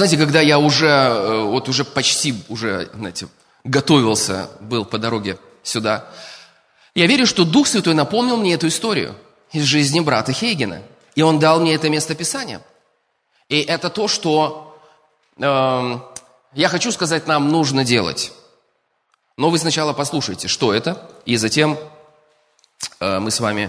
Знаете, когда я уже, э, вот уже почти, уже, знаете, готовился, был по дороге сюда, я верю, что Дух Святой напомнил мне эту историю из жизни брата Хейгена. И он дал мне это местописание. И это то, что э, я хочу сказать, нам нужно делать. Но вы сначала послушайте, что это, и затем э, мы с вами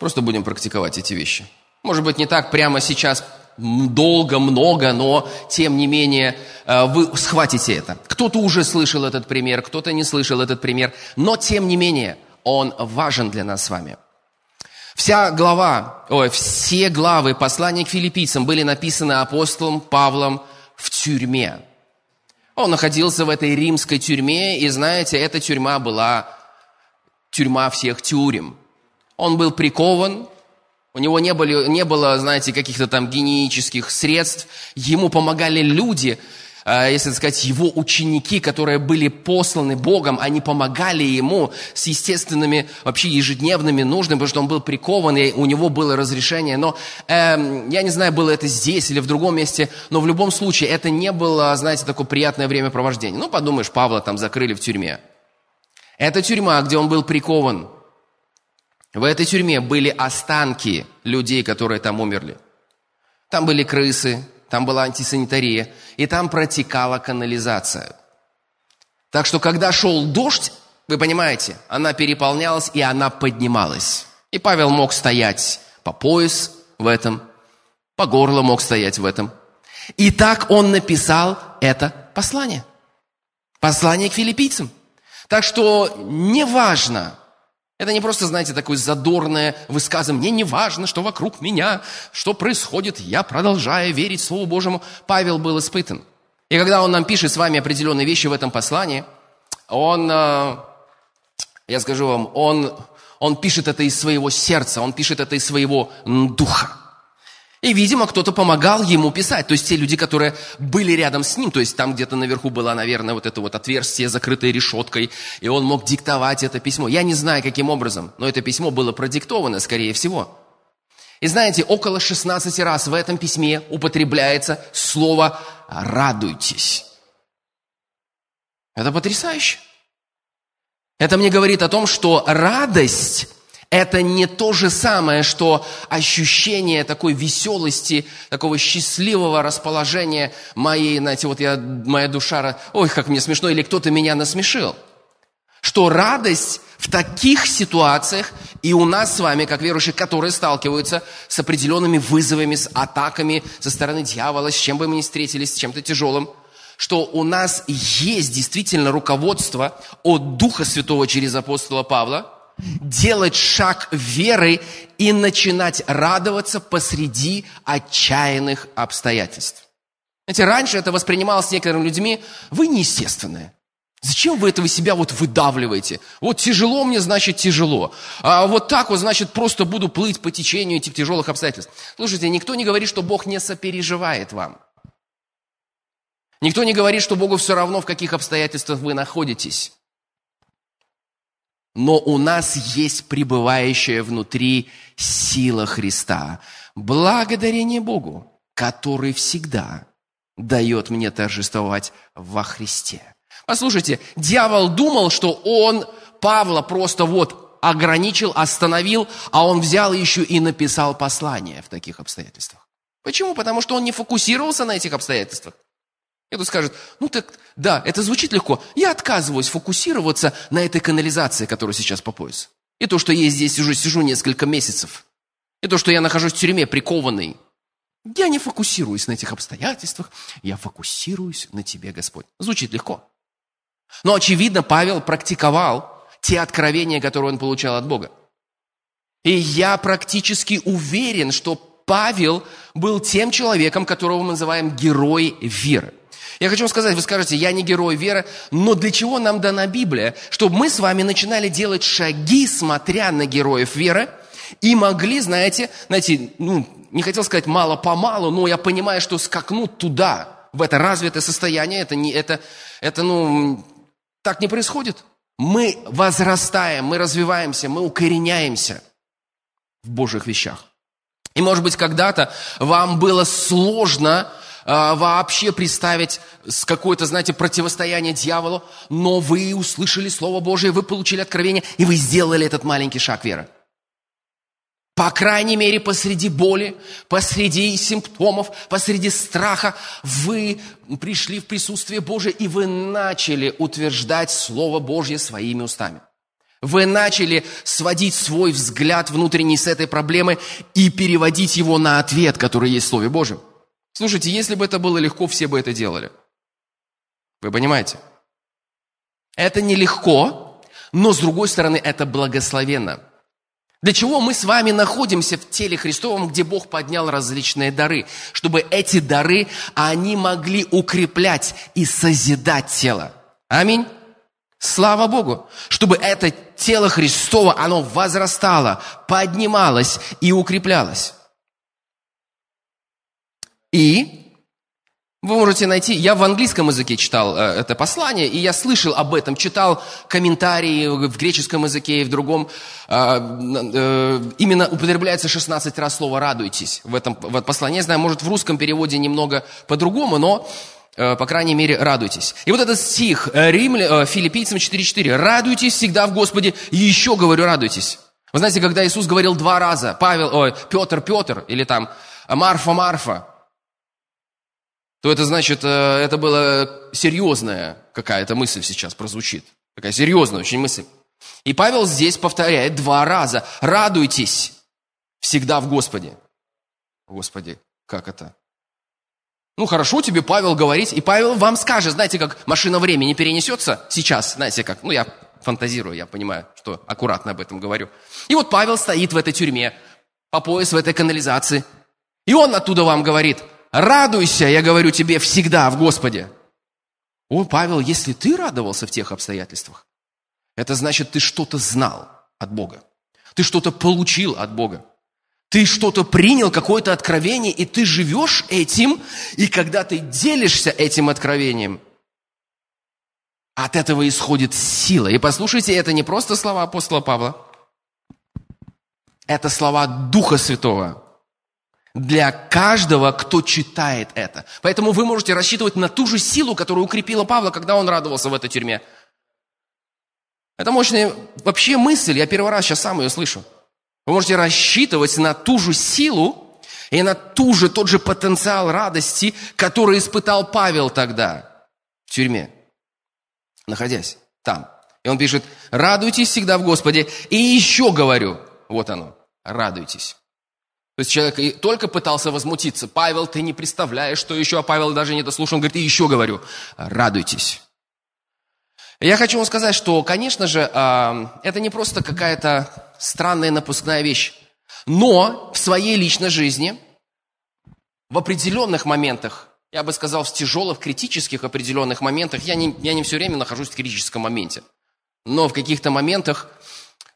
просто будем практиковать эти вещи. Может быть, не так прямо сейчас долго, много, но тем не менее э, вы схватите это. Кто-то уже слышал этот пример, кто-то не слышал этот пример, но тем не менее он важен для нас с вами. Вся глава, ой, все главы послания к филиппийцам были написаны апостолом Павлом в тюрьме. Он находился в этой римской тюрьме, и знаете, эта тюрьма была тюрьма всех тюрем. Он был прикован, у него не, были, не было, знаете, каких-то там генетических средств. Ему помогали люди, а, если сказать, его ученики, которые были посланы Богом, они помогали ему с естественными, вообще ежедневными нуждами, потому что он был прикован, и у него было разрешение. Но э, я не знаю, было это здесь или в другом месте, но в любом случае это не было, знаете, такое приятное времяпровождение. Ну, подумаешь, Павла там закрыли в тюрьме. Это тюрьма, где он был прикован. В этой тюрьме были останки людей, которые там умерли. Там были крысы, там была антисанитария, и там протекала канализация. Так что, когда шел дождь, вы понимаете, она переполнялась, и она поднималась. И Павел мог стоять по пояс в этом, по горло мог стоять в этом. И так он написал это послание. Послание к филиппийцам. Так что неважно, это не просто, знаете, такое задорное высказывание. Мне не важно, что вокруг меня, что происходит, я продолжаю верить Слову Божьему. Павел был испытан. И когда он нам пишет с вами определенные вещи в этом послании, он, э, я скажу вам, он, он пишет это из своего сердца, он пишет это из своего духа. И, видимо, кто-то помогал ему писать. То есть те люди, которые были рядом с ним, то есть там где-то наверху было, наверное, вот это вот отверстие, закрытое решеткой, и он мог диктовать это письмо. Я не знаю, каким образом, но это письмо было продиктовано, скорее всего. И знаете, около 16 раз в этом письме употребляется слово «радуйтесь». Это потрясающе. Это мне говорит о том, что радость это не то же самое, что ощущение такой веселости, такого счастливого расположения моей, знаете, вот я, моя душа, ой, как мне смешно, или кто-то меня насмешил. Что радость в таких ситуациях и у нас с вами, как верующие, которые сталкиваются с определенными вызовами, с атаками со стороны дьявола, с чем бы мы ни встретились, с чем-то тяжелым, что у нас есть действительно руководство от Духа Святого через апостола Павла – делать шаг веры и начинать радоваться посреди отчаянных обстоятельств. Знаете, раньше это воспринималось некоторыми людьми, вы неестественные. Зачем вы этого себя вот выдавливаете? Вот тяжело мне, значит тяжело. А вот так вот, значит, просто буду плыть по течению этих тяжелых обстоятельств. Слушайте, никто не говорит, что Бог не сопереживает вам. Никто не говорит, что Богу все равно, в каких обстоятельствах вы находитесь но у нас есть пребывающая внутри сила Христа. Благодарение Богу, который всегда дает мне торжествовать во Христе. Послушайте, дьявол думал, что он Павла просто вот ограничил, остановил, а он взял еще и написал послание в таких обстоятельствах. Почему? Потому что он не фокусировался на этих обстоятельствах. Тут скажет, ну так, да, это звучит легко. Я отказываюсь фокусироваться на этой канализации, которая сейчас по пояс. И то, что я здесь уже сижу несколько месяцев. И то, что я нахожусь в тюрьме, прикованный. Я не фокусируюсь на этих обстоятельствах. Я фокусируюсь на тебе, Господь. Звучит легко. Но, очевидно, Павел практиковал те откровения, которые он получал от Бога. И я практически уверен, что Павел был тем человеком, которого мы называем герой веры. Я хочу вам сказать, вы скажете, я не герой веры, но для чего нам дана Библия? Чтобы мы с вами начинали делать шаги, смотря на героев веры, и могли, знаете, знаете, ну, не хотел сказать мало-помалу, но я понимаю, что скакнуть туда, в это развитое состояние, это, не, это, это ну, так не происходит. Мы возрастаем, мы развиваемся, мы укореняемся в Божьих вещах. И, может быть, когда-то вам было сложно вообще представить с какое-то, знаете, противостояние дьяволу, но вы услышали Слово Божие, вы получили откровение, и вы сделали этот маленький шаг веры. По крайней мере, посреди боли, посреди симптомов, посреди страха вы пришли в присутствие Божие, и вы начали утверждать Слово Божье своими устами. Вы начали сводить свой взгляд внутренний с этой проблемы и переводить его на ответ, который есть в Слове Божьем. Слушайте, если бы это было легко, все бы это делали. Вы понимаете? Это нелегко, но с другой стороны, это благословенно. Для чего мы с вами находимся в теле Христовом, где Бог поднял различные дары? Чтобы эти дары, они могли укреплять и созидать тело. Аминь. Слава Богу, чтобы это тело Христово, оно возрастало, поднималось и укреплялось. И вы можете найти, я в английском языке читал э, это послание, и я слышал об этом, читал комментарии в греческом языке и в другом. Э, э, именно употребляется 16 раз слово «радуйтесь» в этом, в этом послании. Я знаю, может, в русском переводе немного по-другому, но Э, по крайней мере, радуйтесь. И вот этот стих Римля, Филиппийцам 4.4. «Радуйтесь всегда в Господе, и еще говорю, радуйтесь». Вы знаете, когда Иисус говорил два раза, Павел, ой, Петр, Петр, или там Марфа, Марфа, то это значит, это была серьезная какая-то мысль сейчас прозвучит. Такая серьезная очень мысль. И Павел здесь повторяет два раза. Радуйтесь всегда в Господе. Господи, как это? Ну, хорошо тебе, Павел, говорить. И Павел вам скажет, знаете, как машина времени перенесется сейчас, знаете, как, ну, я фантазирую, я понимаю, что аккуратно об этом говорю. И вот Павел стоит в этой тюрьме, по пояс в этой канализации. И он оттуда вам говорит, радуйся, я говорю тебе, всегда в Господе. О, Павел, если ты радовался в тех обстоятельствах, это значит, ты что-то знал от Бога. Ты что-то получил от Бога. Ты что-то принял, какое-то откровение, и ты живешь этим, и когда ты делишься этим откровением, от этого исходит сила. И послушайте, это не просто слова апостола Павла, это слова Духа Святого для каждого, кто читает это. Поэтому вы можете рассчитывать на ту же силу, которую укрепила Павла, когда он радовался в этой тюрьме. Это мощная вообще мысль, я первый раз сейчас сам ее слышу. Вы можете рассчитывать на ту же силу и на ту же, тот же потенциал радости, который испытал Павел тогда в тюрьме, находясь там. И он пишет, радуйтесь всегда в Господе. И еще говорю, вот оно, радуйтесь. Есть человек только пытался возмутиться. Павел, ты не представляешь, что еще, а Павел даже не дослушал. Он говорит, и еще говорю, радуйтесь. Я хочу вам сказать, что, конечно же, а, это не просто какая-то странная напускная вещь, но в своей личной жизни, в определенных моментах, я бы сказал, в тяжелых, критических определенных моментах, я не, я не все время нахожусь в критическом моменте, но в каких-то моментах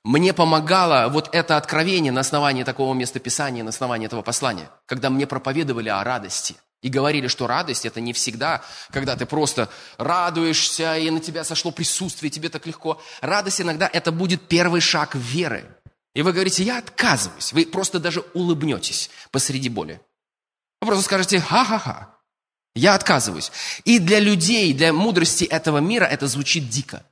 мне помогало вот это откровение на основании такого местописания, на основании этого послания, когда мне проповедовали о радости – и говорили, что радость это не всегда, когда ты просто радуешься, и на тебя сошло присутствие, тебе так легко. Радость иногда это будет первый шаг веры. И вы говорите, я отказываюсь. Вы просто даже улыбнетесь посреди боли. Вы просто скажете, ха-ха-ха, я отказываюсь. И для людей, для мудрости этого мира это звучит дико.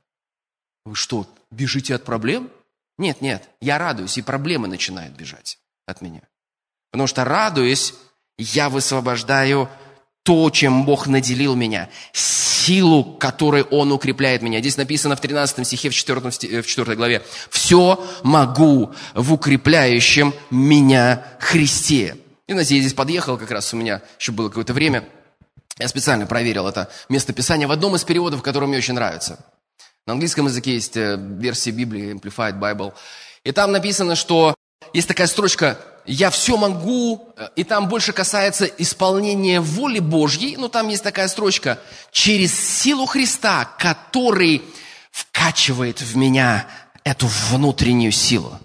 Вы что, бежите от проблем? Нет, нет, я радуюсь, и проблемы начинают бежать от меня. Потому что радуясь, я высвобождаю то, чем Бог наделил меня, силу, которой Он укрепляет меня. Здесь написано в 13 стихе, в 4, в 4 главе, «Все могу в укрепляющем меня Христе». И, знаете, я здесь подъехал, как раз у меня еще было какое-то время, я специально проверил это местописание в одном из переводов, который мне очень нравится. На английском языке есть э, версия Библии, Amplified Bible, и там написано, что есть такая строчка я все могу, и там больше касается исполнения воли Божьей, но там есть такая строчка, через силу Христа, который вкачивает в меня эту внутреннюю силу.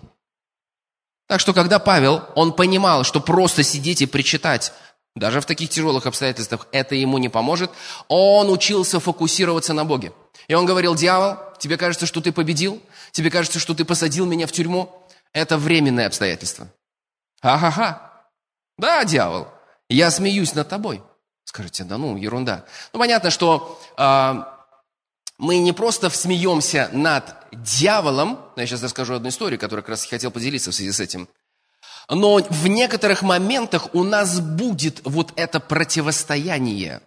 Так что, когда Павел, он понимал, что просто сидеть и причитать, даже в таких тяжелых обстоятельствах, это ему не поможет, он учился фокусироваться на Боге. И он говорил, дьявол, тебе кажется, что ты победил? Тебе кажется, что ты посадил меня в тюрьму? Это временное обстоятельство. Ха-ха-ха. Да, дьявол, я смеюсь над тобой. Скажите, да ну, ерунда. Ну, понятно, что э, мы не просто смеемся над дьяволом, я сейчас расскажу одну историю, которую как раз хотел поделиться в связи с этим, но в некоторых моментах у нас будет вот это противостояние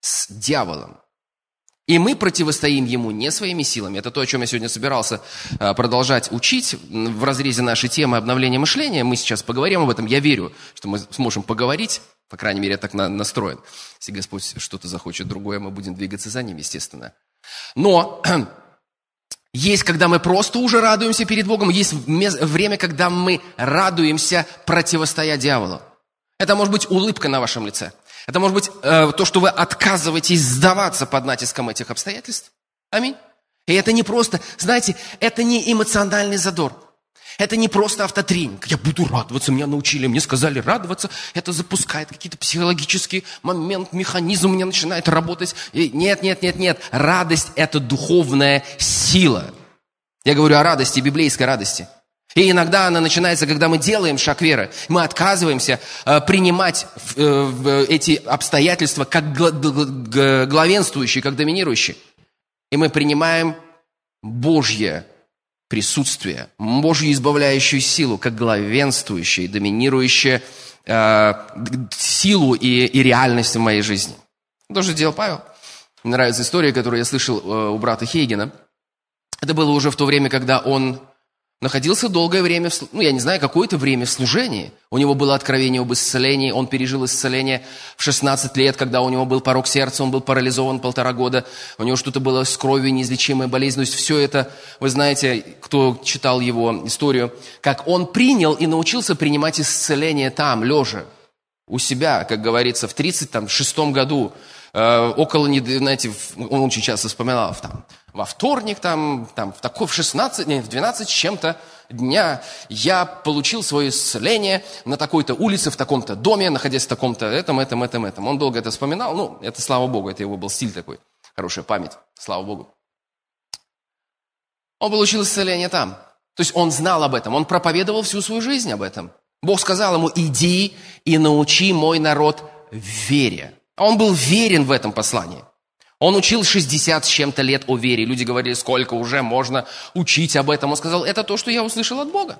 с дьяволом. И мы противостоим ему не своими силами. Это то, о чем я сегодня собирался а, продолжать учить в разрезе нашей темы обновления мышления. Мы сейчас поговорим об этом. Я верю, что мы сможем поговорить. По крайней мере, я так настроен. Если Господь что-то захочет другое, мы будем двигаться за ним, естественно. Но есть, когда мы просто уже радуемся перед Богом, есть время, когда мы радуемся, противостоя дьяволу. Это может быть улыбка на вашем лице – это может быть э, то, что вы отказываетесь сдаваться под натиском этих обстоятельств. Аминь. И это не просто, знаете, это не эмоциональный задор. Это не просто автотренинг. Я буду радоваться, меня научили, мне сказали радоваться. Это запускает какие-то психологические момент, механизм у меня начинает работать. И нет, нет, нет, нет. Радость – это духовная сила. Я говорю о радости, библейской радости. И иногда она начинается, когда мы делаем шаг веры. Мы отказываемся э, принимать э, эти обстоятельства как главенствующие, как доминирующие. И мы принимаем Божье присутствие, Божью избавляющую силу, как главенствующее, доминирующее э, силу и, и реальность в моей жизни. То же делал Павел. Мне нравится история, которую я слышал э, у брата Хейгена. Это было уже в то время, когда он находился долгое время, ну, я не знаю, какое-то время в служении. У него было откровение об исцелении, он пережил исцеление в 16 лет, когда у него был порог сердца, он был парализован полтора года, у него что-то было с кровью, неизлечимая болезнь. То есть все это, вы знаете, кто читал его историю, как он принял и научился принимать исцеление там, лежа, у себя, как говорится, в 36 году, э, около, знаете, он очень часто вспоминал, там, во вторник, там, там в, такой, в 16, не, в 12 с чем-то дня я получил свое исцеление на такой-то улице, в таком-то доме, находясь в таком-то этом, этом, этом, этом. Он долго это вспоминал, ну, это слава Богу, это его был стиль такой, хорошая память, слава Богу. Он получил исцеление там. То есть он знал об этом, он проповедовал всю свою жизнь об этом. Бог сказал ему, иди и научи мой народ вере. А он был верен в этом послании. Он учил 60 с чем-то лет о вере. Люди говорили, сколько уже можно учить об этом. Он сказал, это то, что я услышал от Бога.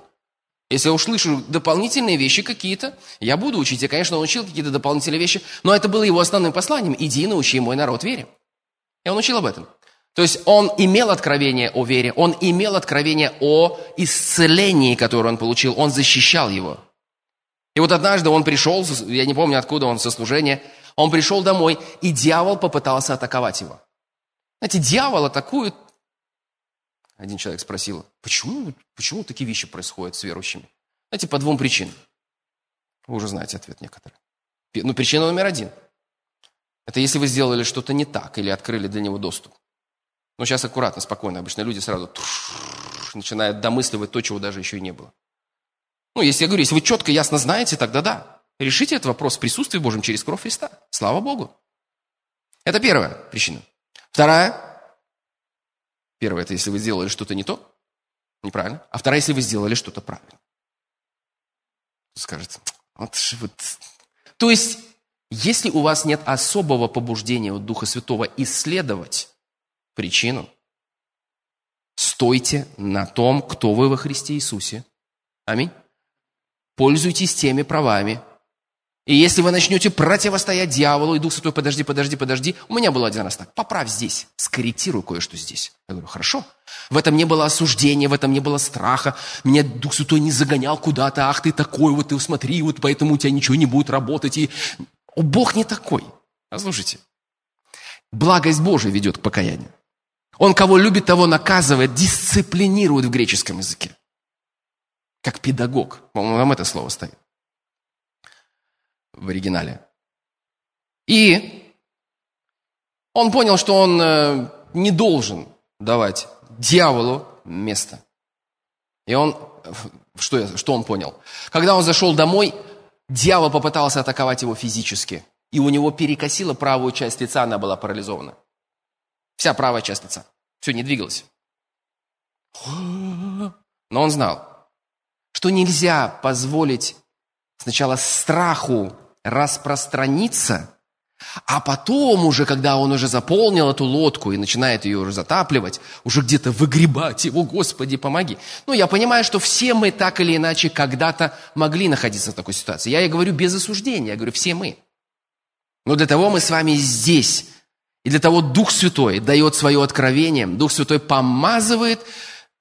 Если я услышу дополнительные вещи какие-то, я буду учить. Я, конечно, учил какие-то дополнительные вещи, но это было его основным посланием. Иди и научи мой народ вере. И он учил об этом. То есть он имел откровение о вере, он имел откровение о исцелении, которое он получил, он защищал его. И вот однажды он пришел, я не помню, откуда он со служения, он пришел домой, и дьявол попытался атаковать его. Знаете, дьявол атакует... Один человек спросил, почему, почему такие вещи происходят с верующими? Знаете, по двум причинам. Вы уже знаете ответ некоторые. Ну, причина номер один. Это если вы сделали что-то не так или открыли для него доступ. Но сейчас аккуратно, спокойно. Обычно люди сразу начинают домысливать то, чего даже еще и не было. Ну, если я говорю, если вы четко, ясно знаете, тогда да. Решите этот вопрос в присутствии Божьем через кровь Христа. Слава Богу. Это первая причина. Вторая. Первая, это если вы сделали что-то не то, неправильно. А вторая, если вы сделали что-то правильно. Скажете, вот, вот. То есть, если у вас нет особого побуждения от Духа Святого исследовать причину, стойте на том, кто вы во Христе Иисусе. Аминь. Пользуйтесь теми правами, и если вы начнете противостоять дьяволу, и Дух Святой, подожди, подожди, подожди. У меня было один раз так, поправь здесь, скорректируй кое-что здесь. Я говорю, хорошо. В этом не было осуждения, в этом не было страха. Меня Дух Святой не загонял куда-то, ах ты такой, вот ты смотри, вот поэтому у тебя ничего не будет работать. И... О, Бог не такой. Послушайте, благость Божия ведет к покаянию. Он кого любит, того наказывает, дисциплинирует в греческом языке. Как педагог. Нам это слово стоит в оригинале. И он понял, что он э, не должен давать дьяволу место. И он, что, что он понял? Когда он зашел домой, дьявол попытался атаковать его физически. И у него перекосила правую часть лица, она была парализована. Вся правая часть лица. Все, не двигалось. Но он знал, что нельзя позволить сначала страху распространиться, а потом уже, когда он уже заполнил эту лодку и начинает ее уже затапливать, уже где-то выгребать его, Господи, помоги. Ну, я понимаю, что все мы так или иначе когда-то могли находиться в такой ситуации. Я и говорю без осуждения, я говорю все мы. Но для того мы с вами здесь. И для того Дух Святой дает свое откровение. Дух Святой помазывает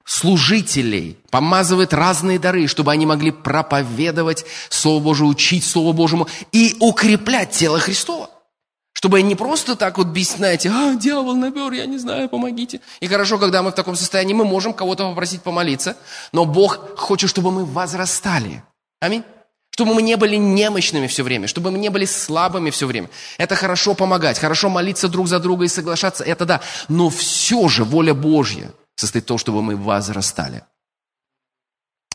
служителей, помазывает разные дары, чтобы они могли проповедовать Слово Божие, учить Слово Божьему и укреплять тело Христова. Чтобы не просто так вот, знаете, а, дьявол набер, я не знаю, помогите. И хорошо, когда мы в таком состоянии, мы можем кого-то попросить помолиться, но Бог хочет, чтобы мы возрастали. Аминь. Чтобы мы не были немощными все время, чтобы мы не были слабыми все время. Это хорошо помогать, хорошо молиться друг за друга и соглашаться, это да. Но все же воля Божья состоит в том, чтобы мы возрастали.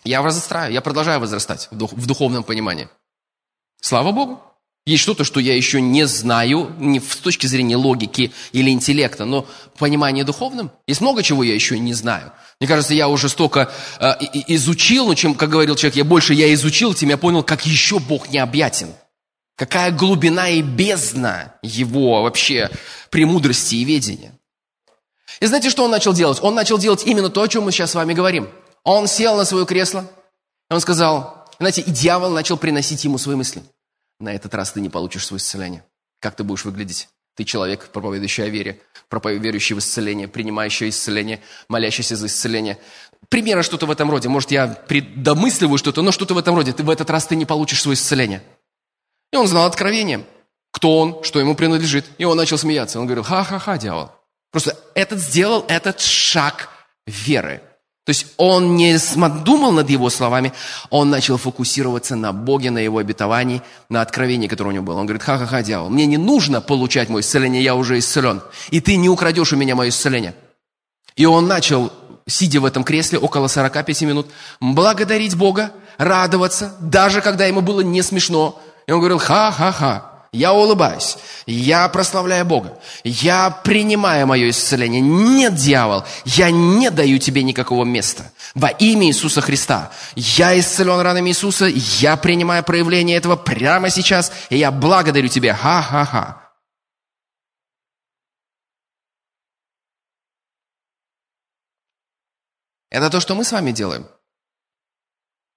Я возрастаю, я продолжаю возрастать в, дух, в духовном понимании. Слава Богу. Есть что-то, что я еще не знаю, не с точки зрения логики или интеллекта, но в понимании духовном. Есть много чего я еще не знаю. Мне кажется, я уже столько э, изучил, ну, чем, как говорил человек, я больше я изучил, тем я понял, как еще Бог необъятен. Какая глубина и бездна его вообще премудрости и ведения. И знаете, что он начал делать? Он начал делать именно то, о чем мы сейчас с вами говорим. Он сел на свое кресло, и он сказал, знаете, и дьявол начал приносить ему свои мысли. На этот раз ты не получишь свое исцеление. Как ты будешь выглядеть? Ты человек, проповедующий о вере, проповедующий в исцеление, принимающий исцеление, молящийся за исцеление. Примерно что-то в этом роде. Может, я предомысливаю что-то, но что-то в этом роде. Ты в этот раз ты не получишь свое исцеление. И он знал откровение, кто он, что ему принадлежит. И он начал смеяться. Он говорил, ха-ха-ха, дьявол. Просто этот сделал этот шаг веры. То есть он не думал над его словами, он начал фокусироваться на Боге, на его обетовании, на откровении, которое у него было. Он говорит, ха-ха-ха, дьявол, мне не нужно получать мое исцеление, я уже исцелен. И ты не украдешь у меня мое исцеление. И он начал, сидя в этом кресле около 45 минут, благодарить Бога, радоваться, даже когда ему было не смешно. И он говорил, ха-ха-ха, я улыбаюсь, я прославляю Бога, я принимаю мое исцеление. Нет, дьявол, я не даю тебе никакого места. Во имя Иисуса Христа. Я исцелен ранами Иисуса, я принимаю проявление этого прямо сейчас, и я благодарю тебя. Ха-ха-ха. Это то, что мы с вами делаем.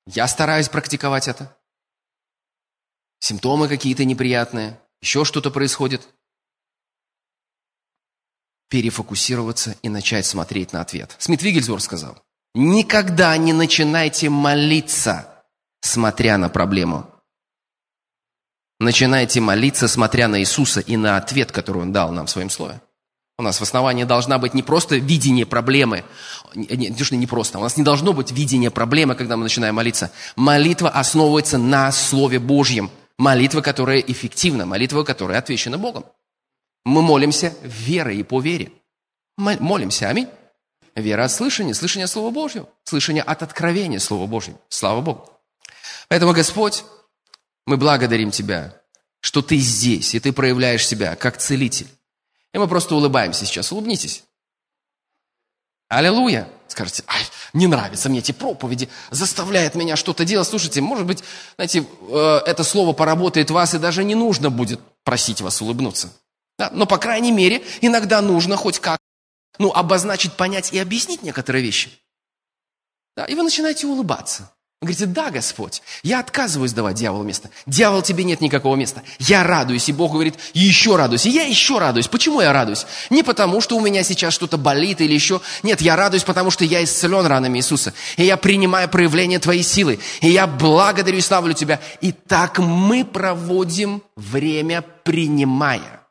Я стараюсь практиковать это симптомы какие-то неприятные, еще что-то происходит. Перефокусироваться и начать смотреть на ответ. Смит Вигельсворт сказал, никогда не начинайте молиться, смотря на проблему. Начинайте молиться, смотря на Иисуса и на ответ, который Он дал нам в Своем Слове. У нас в основании должна быть не просто видение проблемы, не, не, не просто, у нас не должно быть видение проблемы, когда мы начинаем молиться. Молитва основывается на Слове Божьем – Молитва, которая эффективна, молитва, которая отвечена Богом. Мы молимся верой и по вере. Молимся, аминь. Вера от слышания, слышание Слова Божьего, слышание от откровения Слова Божьего. Слава Богу. Поэтому, Господь, мы благодарим Тебя, что Ты здесь, и Ты проявляешь себя как целитель. И мы просто улыбаемся сейчас. Улыбнитесь. Аллилуйя. Скажете, ай, не нравятся мне эти проповеди, заставляет меня что-то делать. Слушайте, может быть, знаете, э, это слово поработает вас, и даже не нужно будет просить вас улыбнуться. Да? Но, по крайней мере, иногда нужно хоть как ну, обозначить, понять и объяснить некоторые вещи. Да? И вы начинаете улыбаться. Вы говорите, да, Господь, я отказываюсь давать дьяволу место. Дьявол, тебе нет никакого места. Я радуюсь. И Бог говорит, еще радуюсь. И я еще радуюсь. Почему я радуюсь? Не потому, что у меня сейчас что-то болит или еще. Нет, я радуюсь, потому что я исцелен ранами Иисуса. И я принимаю проявление Твоей силы. И я благодарю и славлю Тебя. И так мы проводим время, принимая.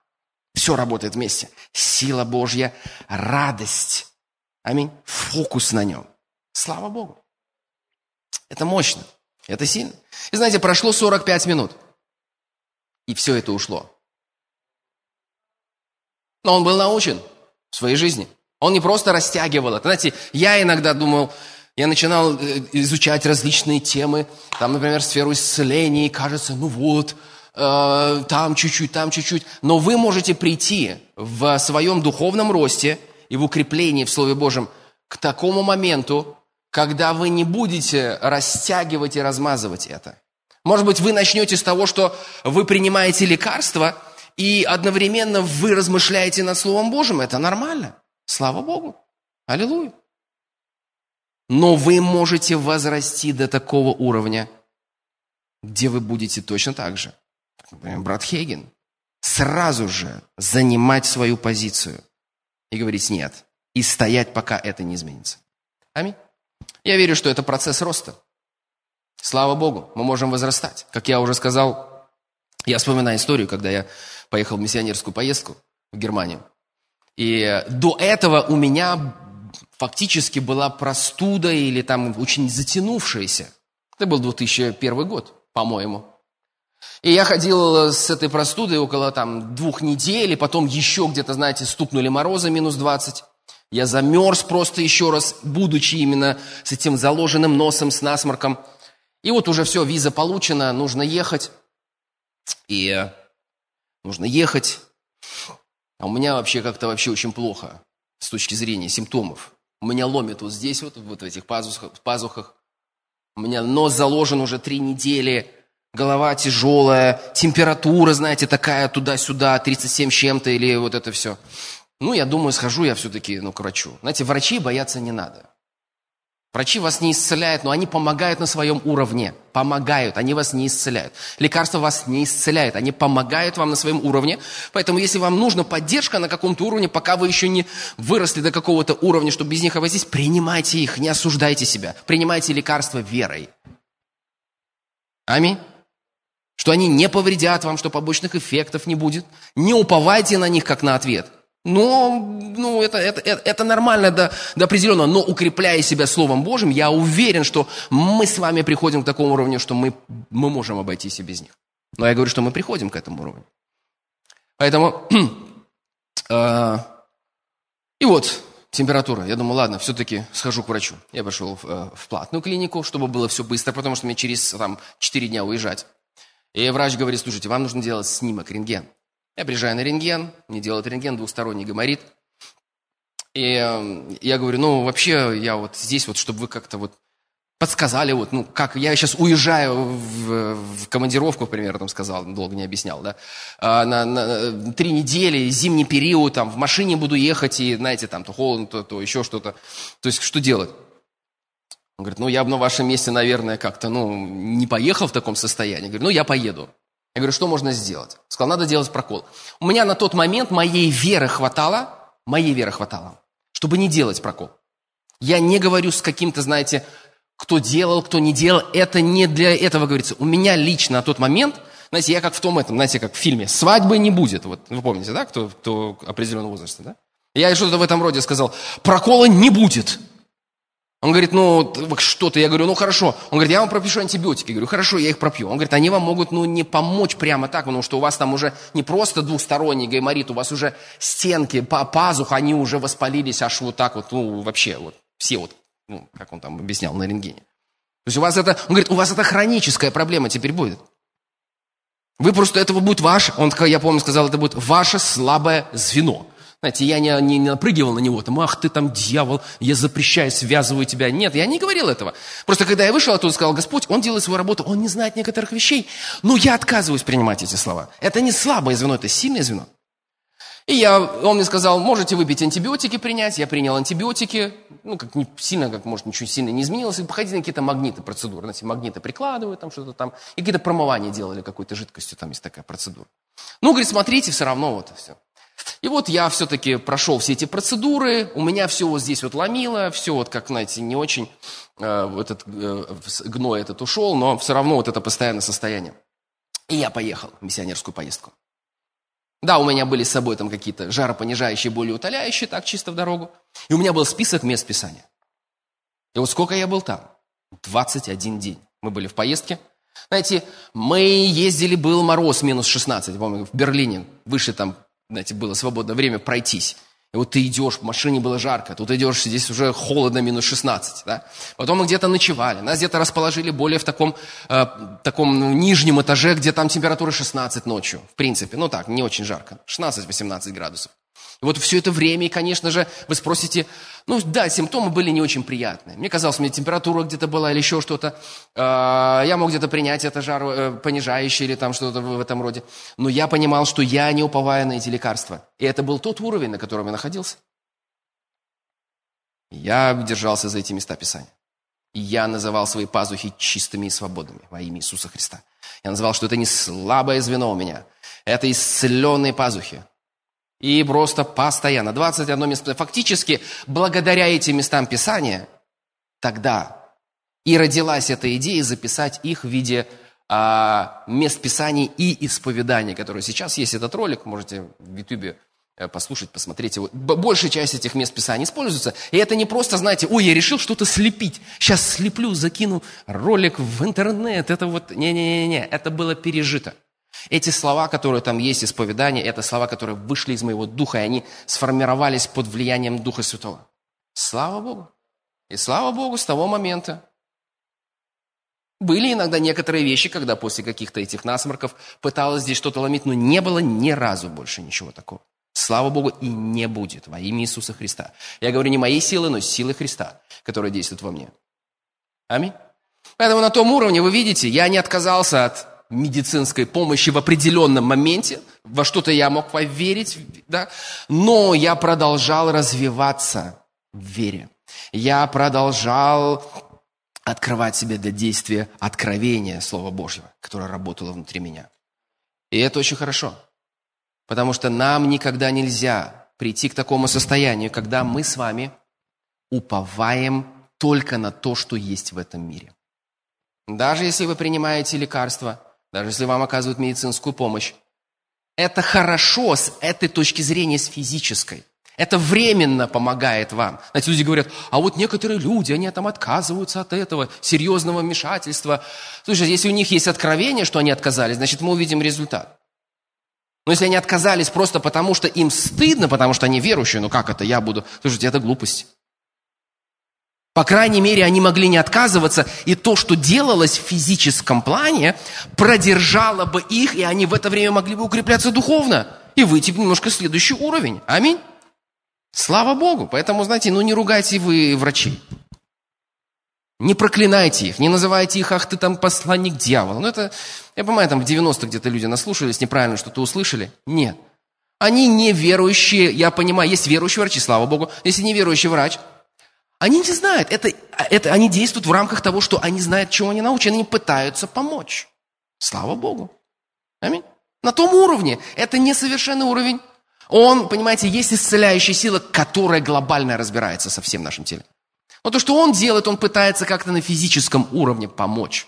Все работает вместе. Сила Божья, радость. Аминь. Фокус на нем. Слава Богу. Это мощно, это сильно. И знаете, прошло 45 минут, и все это ушло. Но он был научен в своей жизни. Он не просто растягивал это. Знаете, я иногда думал, я начинал э, изучать различные темы, там, например, сферу исцеления, и кажется, ну вот, э, там чуть-чуть, там чуть-чуть. Но вы можете прийти в своем духовном росте и в укреплении в Слове Божьем к такому моменту, когда вы не будете растягивать и размазывать это. Может быть, вы начнете с того, что вы принимаете лекарства, и одновременно вы размышляете над Словом Божьим. Это нормально. Слава Богу. Аллилуйя. Но вы можете возрасти до такого уровня, где вы будете точно так же, например, брат Хейген, сразу же занимать свою позицию и говорить «нет», и стоять, пока это не изменится. Аминь. Я верю, что это процесс роста. Слава Богу, мы можем возрастать. Как я уже сказал, я вспоминаю историю, когда я поехал в миссионерскую поездку в Германию. И до этого у меня фактически была простуда или там очень затянувшаяся. Это был 2001 год, по-моему. И я ходил с этой простудой около там двух недель, и потом еще где-то, знаете, стукнули морозы минус 20. Я замерз просто еще раз, будучи именно с этим заложенным носом, с насморком. И вот уже все, виза получена, нужно ехать. И э, нужно ехать. А у меня вообще как-то вообще очень плохо с точки зрения симптомов. У меня ломит вот здесь вот, вот в этих пазухах, пазухах. У меня нос заложен уже три недели, голова тяжелая, температура, знаете, такая туда-сюда, 37 с чем-то или вот это все. Ну, я думаю, схожу я все-таки ну, к врачу. Знаете, врачей бояться не надо. Врачи вас не исцеляют, но они помогают на своем уровне. Помогают, они вас не исцеляют. Лекарства вас не исцеляют, они помогают вам на своем уровне. Поэтому, если вам нужна поддержка на каком-то уровне, пока вы еще не выросли до какого-то уровня, чтобы без них обойтись, принимайте их, не осуждайте себя. Принимайте лекарства верой. Аминь. Что они не повредят вам, что побочных эффектов не будет. Не уповайте на них, как на ответ – но ну, это, это, это, это нормально до, до определенного. Но укрепляя себя Словом Божьим, я уверен, что мы с вами приходим к такому уровню, что мы, мы можем обойтись и без них. Но я говорю, что мы приходим к этому уровню. Поэтому, э, и вот, температура. Я думаю, ладно, все-таки схожу к врачу. Я пошел в, э, в платную клинику, чтобы было все быстро, потому что мне через там, 4 дня уезжать. И врач говорит, слушайте, вам нужно делать снимок, рентген. Я приезжаю на рентген, мне делают рентген, двухсторонний гайморит. И эм, я говорю, ну, вообще, я вот здесь вот, чтобы вы как-то вот подсказали, вот, ну, как, я сейчас уезжаю в, в командировку, примерно, там сказал, долго не объяснял, да, а, на, на три недели, зимний период, там, в машине буду ехать, и, знаете, там, то холодно, то, то еще что-то. То есть, что делать? Он говорит, ну, я бы на вашем месте, наверное, как-то, ну, не поехал в таком состоянии. Я говорю, ну, я поеду. Я говорю, что можно сделать? Сказал, надо делать прокол. У меня на тот момент моей веры хватало, моей веры хватало, чтобы не делать прокол. Я не говорю с каким-то, знаете, кто делал, кто не делал. Это не для этого говорится. У меня лично на тот момент, знаете, я как в том этом, знаете, как в фильме, свадьбы не будет. Вот вы помните, да, кто, кто определенного возраста, да? Я что-то в этом роде сказал, прокола не будет. Он говорит, ну, что-то. Я говорю, ну, хорошо. Он говорит, я вам пропишу антибиотики. Я говорю, хорошо, я их пропью. Он говорит, они вам могут, ну, не помочь прямо так, потому что у вас там уже не просто двухсторонний гайморит, у вас уже стенки, пазух, они уже воспалились аж вот так вот, ну, вообще, вот, все вот, ну, как он там объяснял на рентгене. То есть у вас это, он говорит, у вас это хроническая проблема теперь будет. Вы просто, этого будет ваш, он, я помню, сказал, это будет ваше слабое звено. Знаете, я не, не, напрыгивал на него, там, ах ты там дьявол, я запрещаю, связываю тебя. Нет, я не говорил этого. Просто когда я вышел оттуда, сказал, Господь, Он делает свою работу, Он не знает некоторых вещей, но я отказываюсь принимать эти слова. Это не слабое звено, это сильное звено. И я, он мне сказал, можете выпить антибиотики принять. Я принял антибиотики. Ну, как не сильно, как может, ничего сильно не изменилось. И походили на какие-то магниты процедуры. Знаете, магниты прикладывают, там что-то там. И какие-то промывания делали какой-то жидкостью. Там есть такая процедура. Ну, говорит, смотрите, все равно вот все. И вот я все-таки прошел все эти процедуры, у меня все вот здесь вот ломило, все вот как, знаете, не очень э, этот э, гной этот ушел, но все равно вот это постоянное состояние. И я поехал в миссионерскую поездку. Да, у меня были с собой там какие-то жаропонижающие, болеутоляющие, так чисто в дорогу. И у меня был список мест Писания. И вот сколько я был там? 21 день. Мы были в поездке. Знаете, мы ездили, был мороз минус 16, помню, в Берлине, выше там знаете, было свободное время пройтись. И вот ты идешь, в машине было жарко, тут идешь, здесь уже холодно, минус 16. Да? Потом мы где-то ночевали, нас где-то расположили более в таком, э, таком ну, нижнем этаже, где там температура 16 ночью, в принципе. Ну так, не очень жарко, 16-18 градусов. Вот все это время, и, конечно же, вы спросите, ну да, симптомы были не очень приятные. Мне казалось, у меня температура где-то была или еще что-то. А, я мог где-то принять это жар э, понижающее или там что-то в этом роде. Но я понимал, что я не уповаю на эти лекарства. И это был тот уровень, на котором я находился. Я держался за эти места Писания. И я называл свои пазухи чистыми и свободными во имя Иисуса Христа. Я называл, что это не слабое звено у меня. Это исцеленные пазухи. И просто постоянно. 21 место. Фактически, благодаря этим местам Писания, тогда и родилась эта идея записать их в виде а, мест Писаний и исповеданий, которые сейчас есть этот ролик, можете в Ютубе э, послушать, посмотреть его. Большая часть этих мест Писания используется. И это не просто, знаете, ой, я решил что-то слепить. Сейчас слеплю, закину ролик в интернет. Это вот, не-не-не, это было пережито. Эти слова, которые там есть, исповедание, это слова, которые вышли из моего духа, и они сформировались под влиянием Духа Святого. Слава Богу. И слава Богу, с того момента были иногда некоторые вещи, когда после каких-то этих насморков пыталась здесь что-то ломить, но не было ни разу больше ничего такого. Слава Богу, и не будет во имя Иисуса Христа. Я говорю не моей силы, но силы Христа, которая действует во мне. Аминь. Поэтому на том уровне, вы видите, я не отказался от медицинской помощи в определенном моменте, во что-то я мог поверить, да, но я продолжал развиваться в вере. Я продолжал открывать себе для действия откровения Слова Божьего, которое работало внутри меня. И это очень хорошо, потому что нам никогда нельзя прийти к такому состоянию, когда мы с вами уповаем только на то, что есть в этом мире. Даже если вы принимаете лекарства – даже если вам оказывают медицинскую помощь. Это хорошо с этой точки зрения, с физической. Это временно помогает вам. Знаете, люди говорят, а вот некоторые люди, они там отказываются от этого серьезного вмешательства. Слушай, если у них есть откровение, что они отказались, значит, мы увидим результат. Но если они отказались просто потому, что им стыдно, потому что они верующие, ну как это, я буду... Слушайте, это глупость. По крайней мере, они могли не отказываться, и то, что делалось в физическом плане, продержало бы их, и они в это время могли бы укрепляться духовно и выйти немножко в следующий уровень. Аминь. Слава Богу. Поэтому, знаете, ну не ругайте вы врачей. Не проклинайте их, не называйте их, ах, ты там посланник дьявола. Ну это, я понимаю, там в 90-х где-то люди наслушались, неправильно что-то услышали. Нет. Они неверующие, я понимаю, есть верующие врачи, слава Богу. Если неверующий врач – они не знают. Это, это, они действуют в рамках того, что они знают, чего они научены. Они пытаются помочь. Слава Богу. Аминь. На том уровне. Это несовершенный уровень. Он, понимаете, есть исцеляющая сила, которая глобально разбирается со всем нашим телом. Но то, что он делает, он пытается как-то на физическом уровне помочь.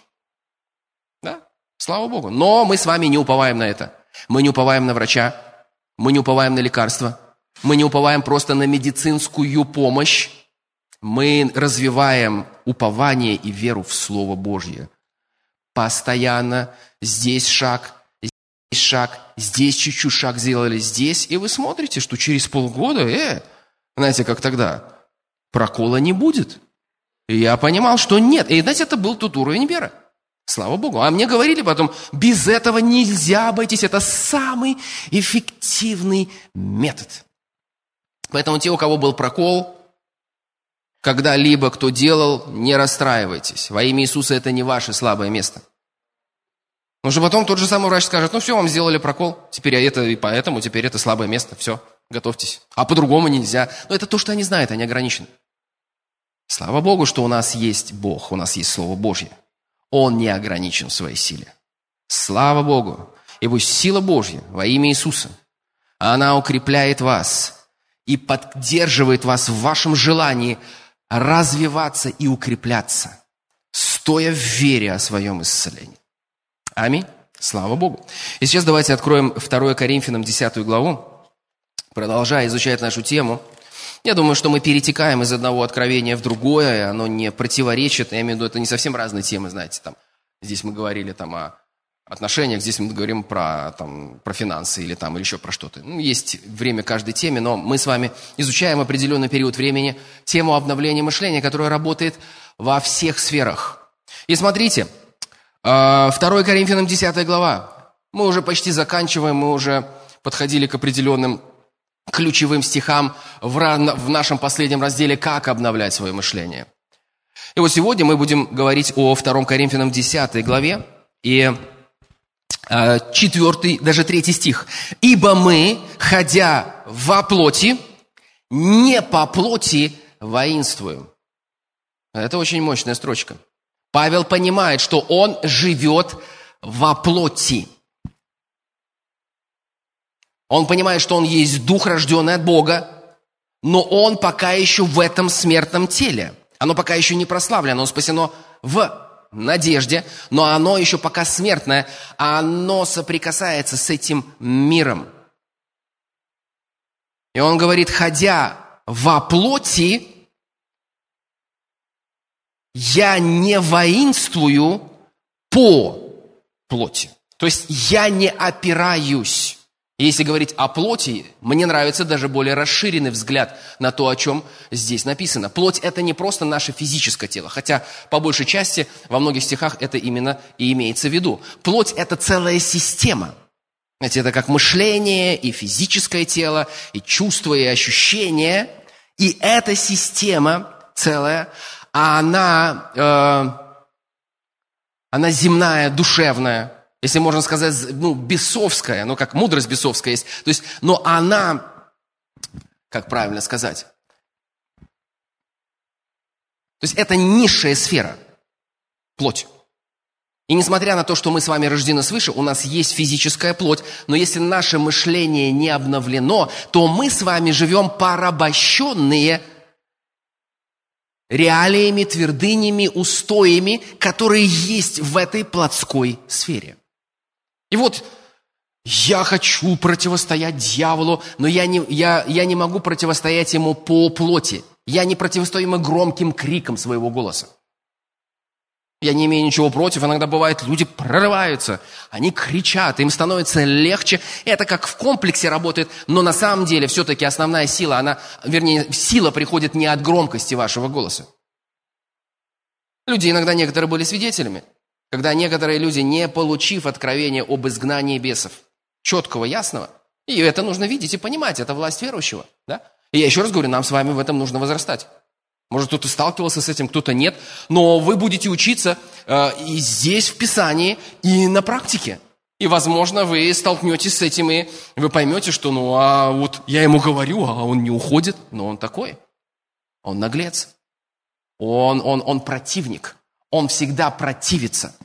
Да? Слава Богу. Но мы с вами не уповаем на это. Мы не уповаем на врача. Мы не уповаем на лекарства. Мы не уповаем просто на медицинскую помощь мы развиваем упование и веру в Слово Божье. Постоянно здесь шаг, здесь шаг, здесь чуть-чуть шаг сделали, здесь, и вы смотрите, что через полгода, э, знаете, как тогда, прокола не будет. И я понимал, что нет. И, знаете, это был тот уровень веры. Слава Богу. А мне говорили потом, без этого нельзя обойтись. Это самый эффективный метод. Поэтому те, у кого был прокол, когда-либо кто делал, не расстраивайтесь. Во имя Иисуса это не ваше слабое место. Но же потом тот же самый врач скажет, ну все, вам сделали прокол, теперь это и поэтому, теперь это слабое место, все, готовьтесь. А по-другому нельзя. Но это то, что они знают, они ограничены. Слава Богу, что у нас есть Бог, у нас есть Слово Божье. Он не ограничен в своей силе. Слава Богу. И пусть сила Божья во имя Иисуса, она укрепляет вас и поддерживает вас в вашем желании развиваться и укрепляться, стоя в вере о своем исцелении. Аминь. Слава Богу. И сейчас давайте откроем 2 Коринфянам 10 главу, продолжая изучать нашу тему. Я думаю, что мы перетекаем из одного откровения в другое, оно не противоречит, я имею в виду, это не совсем разные темы, знаете, там, здесь мы говорили там о отношениях, здесь мы говорим про, там, про финансы или, там, или еще про что-то. Ну, есть время каждой теме, но мы с вами изучаем определенный период времени тему обновления мышления, которая работает во всех сферах. И смотрите, 2 э, Коринфянам 10 глава. Мы уже почти заканчиваем, мы уже подходили к определенным ключевым стихам в, в нашем последнем разделе «Как обновлять свое мышление». И вот сегодня мы будем говорить о 2 Коринфянам 10 главе и 4, даже 3 стих. «Ибо мы, ходя во плоти, не по плоти воинствуем». Это очень мощная строчка. Павел понимает, что он живет во плоти. Он понимает, что он есть дух, рожденный от Бога, но он пока еще в этом смертном теле. Оно пока еще не прославлено, оно спасено в надежде, но оно еще пока смертное, а оно соприкасается с этим миром. И он говорит, ходя во плоти, я не воинствую по плоти. То есть я не опираюсь если говорить о плоти, мне нравится даже более расширенный взгляд на то, о чем здесь написано. Плоть – это не просто наше физическое тело, хотя по большей части во многих стихах это именно и имеется в виду. Плоть – это целая система. Знаете, это как мышление и физическое тело, и чувства, и ощущения. И эта система целая, а она, э, она земная, душевная, если можно сказать, ну, бесовская, ну, как мудрость бесовская есть. То есть, но она, как правильно сказать, то есть это низшая сфера, плоть. И несмотря на то, что мы с вами рождены свыше, у нас есть физическая плоть, но если наше мышление не обновлено, то мы с вами живем порабощенные реалиями, твердынями, устоями, которые есть в этой плотской сфере. И вот я хочу противостоять дьяволу, но я не, я, я не могу противостоять ему по плоти. Я не противостою ему громким криком своего голоса. Я не имею ничего против. Иногда бывает, люди прорываются, они кричат, им становится легче. Это как в комплексе работает, но на самом деле все-таки основная сила, она, вернее, сила приходит не от громкости вашего голоса. Люди иногда некоторые были свидетелями когда некоторые люди, не получив откровения об изгнании бесов, четкого, ясного, и это нужно видеть и понимать, это власть верующего, да? И я еще раз говорю, нам с вами в этом нужно возрастать. Может, кто-то сталкивался с этим, кто-то нет, но вы будете учиться э, и здесь, в Писании, и на практике. И, возможно, вы столкнетесь с этим, и вы поймете, что, ну, а вот я ему говорю, а он не уходит, но он такой. Он наглец. Он, он, он противник он всегда противится.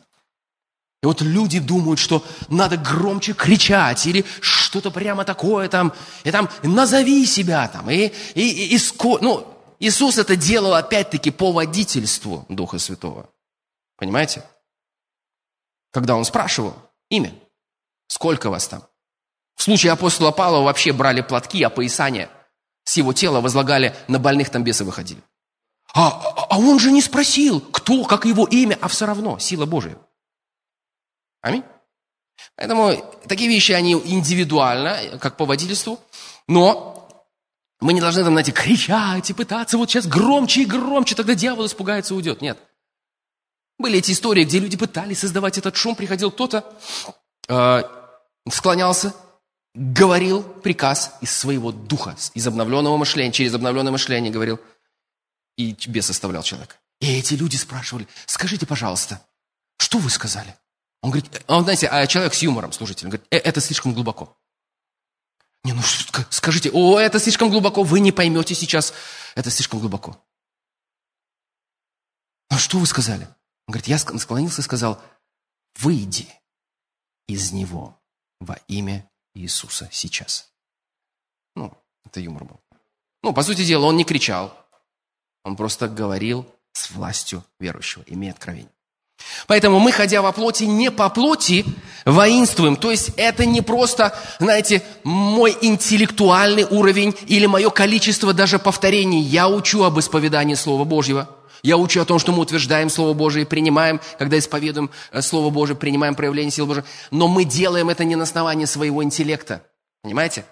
И вот люди думают, что надо громче кричать или что-то прямо такое там, и там назови себя там. И, и, и, и ну, Иисус это делал опять-таки по водительству Духа Святого. Понимаете? Когда он спрашивал имя, сколько вас там? В случае апостола Павла вообще брали платки, опоясания с его тела возлагали, на больных там бесы выходили. А, а он же не спросил, кто, как его имя, а все равно сила Божия. Аминь. Поэтому такие вещи, они индивидуально, как по водительству, но мы не должны там, знаете, кричать и пытаться вот сейчас громче и громче, тогда дьявол испугается и уйдет. Нет. Были эти истории, где люди пытались создавать этот шум, приходил кто-то, э, склонялся, говорил приказ из своего духа, из обновленного мышления, через обновленное мышление говорил – и тебе составлял человек. И эти люди спрашивали, скажите, пожалуйста, что вы сказали? Он говорит, он, знаете, а человек с юмором, служитель, он говорит, «Э, это слишком глубоко. Не, ну скажите, о, это слишком глубоко, вы не поймете сейчас, это слишком глубоко. А что вы сказали? Он говорит, я склонился и сказал, выйди из него во имя Иисуса сейчас. Ну, это юмор был. Ну, по сути дела, он не кричал, он просто говорил с властью верующего, имея откровение. Поэтому мы, ходя во плоти, не по плоти воинствуем. То есть это не просто, знаете, мой интеллектуальный уровень или мое количество даже повторений. Я учу об исповедании Слова Божьего. Я учу о том, что мы утверждаем Слово Божие, принимаем, когда исповедуем э, Слово Божие, принимаем проявление силы Божьей. Но мы делаем это не на основании своего интеллекта. Понимаете?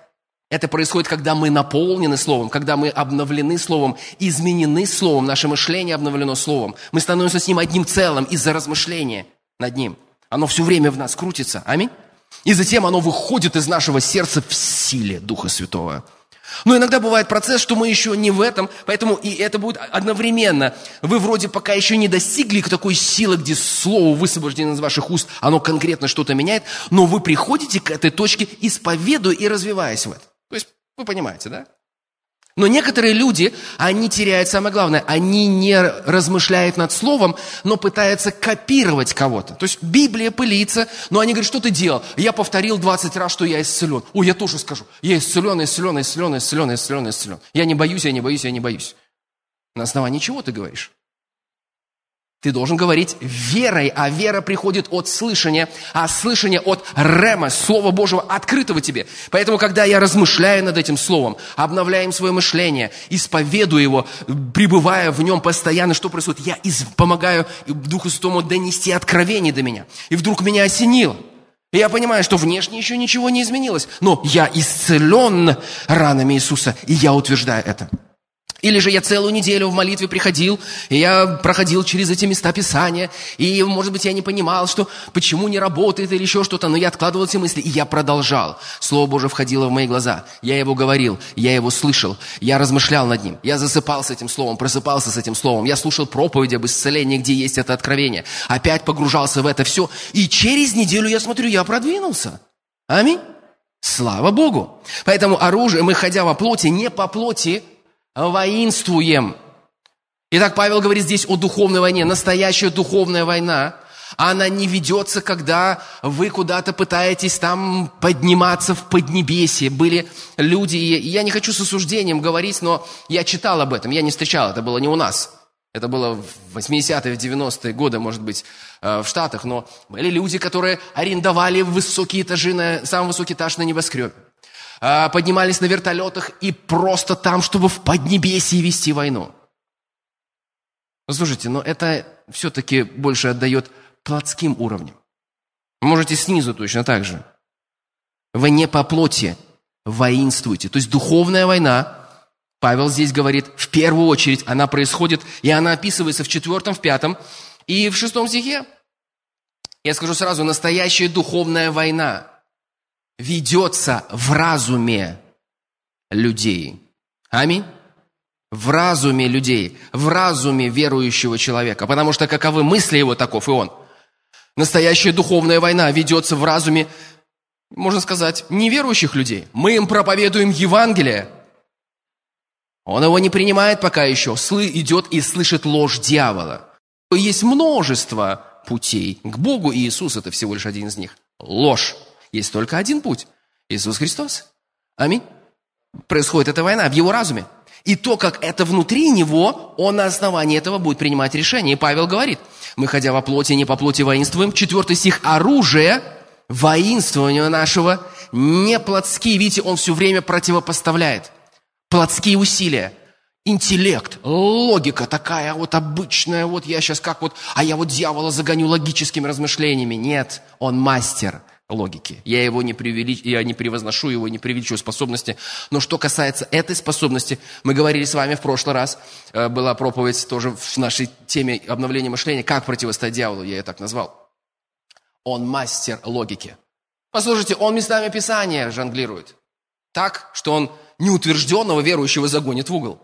Это происходит, когда мы наполнены Словом, когда мы обновлены Словом, изменены Словом, наше мышление обновлено Словом. Мы становимся с Ним одним целым из-за размышления над Ним. Оно все время в нас крутится. Аминь. И затем оно выходит из нашего сердца в силе Духа Святого. Но иногда бывает процесс, что мы еще не в этом, поэтому и это будет одновременно. Вы вроде пока еще не достигли такой силы, где слово высвобождено из ваших уст, оно конкретно что-то меняет, но вы приходите к этой точке, исповедуя и развиваясь в этом. То есть вы понимаете, да? Но некоторые люди, они теряют самое главное, они не размышляют над словом, но пытаются копировать кого-то. То есть Библия пылится, но они говорят, что ты делал? Я повторил 20 раз, что я исцелен. О, я тоже скажу. Я исцелен, исцелен, исцелен, исцелен, исцелен, исцелен. Я не боюсь, я не боюсь, я не боюсь. На основании чего ты говоришь? Ты должен говорить верой, а вера приходит от слышания, а слышание от рема, Слова Божьего, открытого тебе. Поэтому, когда я размышляю над этим Словом, обновляем свое мышление, исповедую его, пребывая в нем постоянно, что происходит? Я из, помогаю Духу Святому донести откровение до меня. И вдруг меня осенило. И я понимаю, что внешне еще ничего не изменилось, но я исцелен ранами Иисуса, и я утверждаю это. Или же я целую неделю в молитве приходил, и я проходил через эти места Писания, и, может быть, я не понимал, что почему не работает или еще что-то, но я откладывал эти мысли, и я продолжал. Слово Божие входило в мои глаза. Я его говорил, я его слышал, я размышлял над ним. Я засыпал с этим словом, просыпался с этим словом. Я слушал проповеди об исцелении, где есть это откровение. Опять погружался в это все. И через неделю я смотрю, я продвинулся. Аминь. Слава Богу. Поэтому оружие, мы ходя во плоти, не по плоти, воинствуем. Итак, Павел говорит здесь о духовной войне. Настоящая духовная война, она не ведется, когда вы куда-то пытаетесь там подниматься в поднебесье. Были люди, и я не хочу с осуждением говорить, но я читал об этом, я не встречал, это было не у нас. Это было в 80-е, в 90-е годы, может быть, э, в Штатах, но были люди, которые арендовали высокие этажи, на, самый высокий этаж на небоскребе. А, поднимались на вертолетах и просто там, чтобы в Поднебесье вести войну. Слушайте, но это все-таки больше отдает плотским уровням. Можете снизу точно так же. Вы не по плоти воинствуете. То есть духовная война, Павел здесь говорит, в первую очередь она происходит, и она описывается в четвертом, в пятом и в шестом стихе. Я скажу сразу, настоящая духовная война – ведется в разуме людей. Аминь. В разуме людей, в разуме верующего человека. Потому что каковы мысли его, таков и он. Настоящая духовная война ведется в разуме, можно сказать, неверующих людей. Мы им проповедуем Евангелие. Он его не принимает пока еще. Слы идет и слышит ложь дьявола. Есть множество путей к Богу, и Иисус это всего лишь один из них. Ложь. Есть только один путь. Иисус Христос. Аминь. Происходит эта война в его разуме. И то, как это внутри него, он на основании этого будет принимать решение. И Павел говорит, мы, ходя во плоти, не по плоти воинствуем. Четвертый стих, оружие воинствования нашего не плотские. Видите, он все время противопоставляет. Плотские усилия, интеллект, логика такая вот обычная, вот я сейчас как вот, а я вот дьявола загоню логическими размышлениями. Нет, он мастер – логики. Я его не, превелич... я не превозношу его, не преувеличиваю способности. Но что касается этой способности, мы говорили с вами в прошлый раз, э, была проповедь тоже в нашей теме обновления мышления, как противостоять дьяволу, я ее так назвал. Он мастер логики. Послушайте, он местами Писания жонглирует. Так, что он неутвержденного верующего загонит в угол.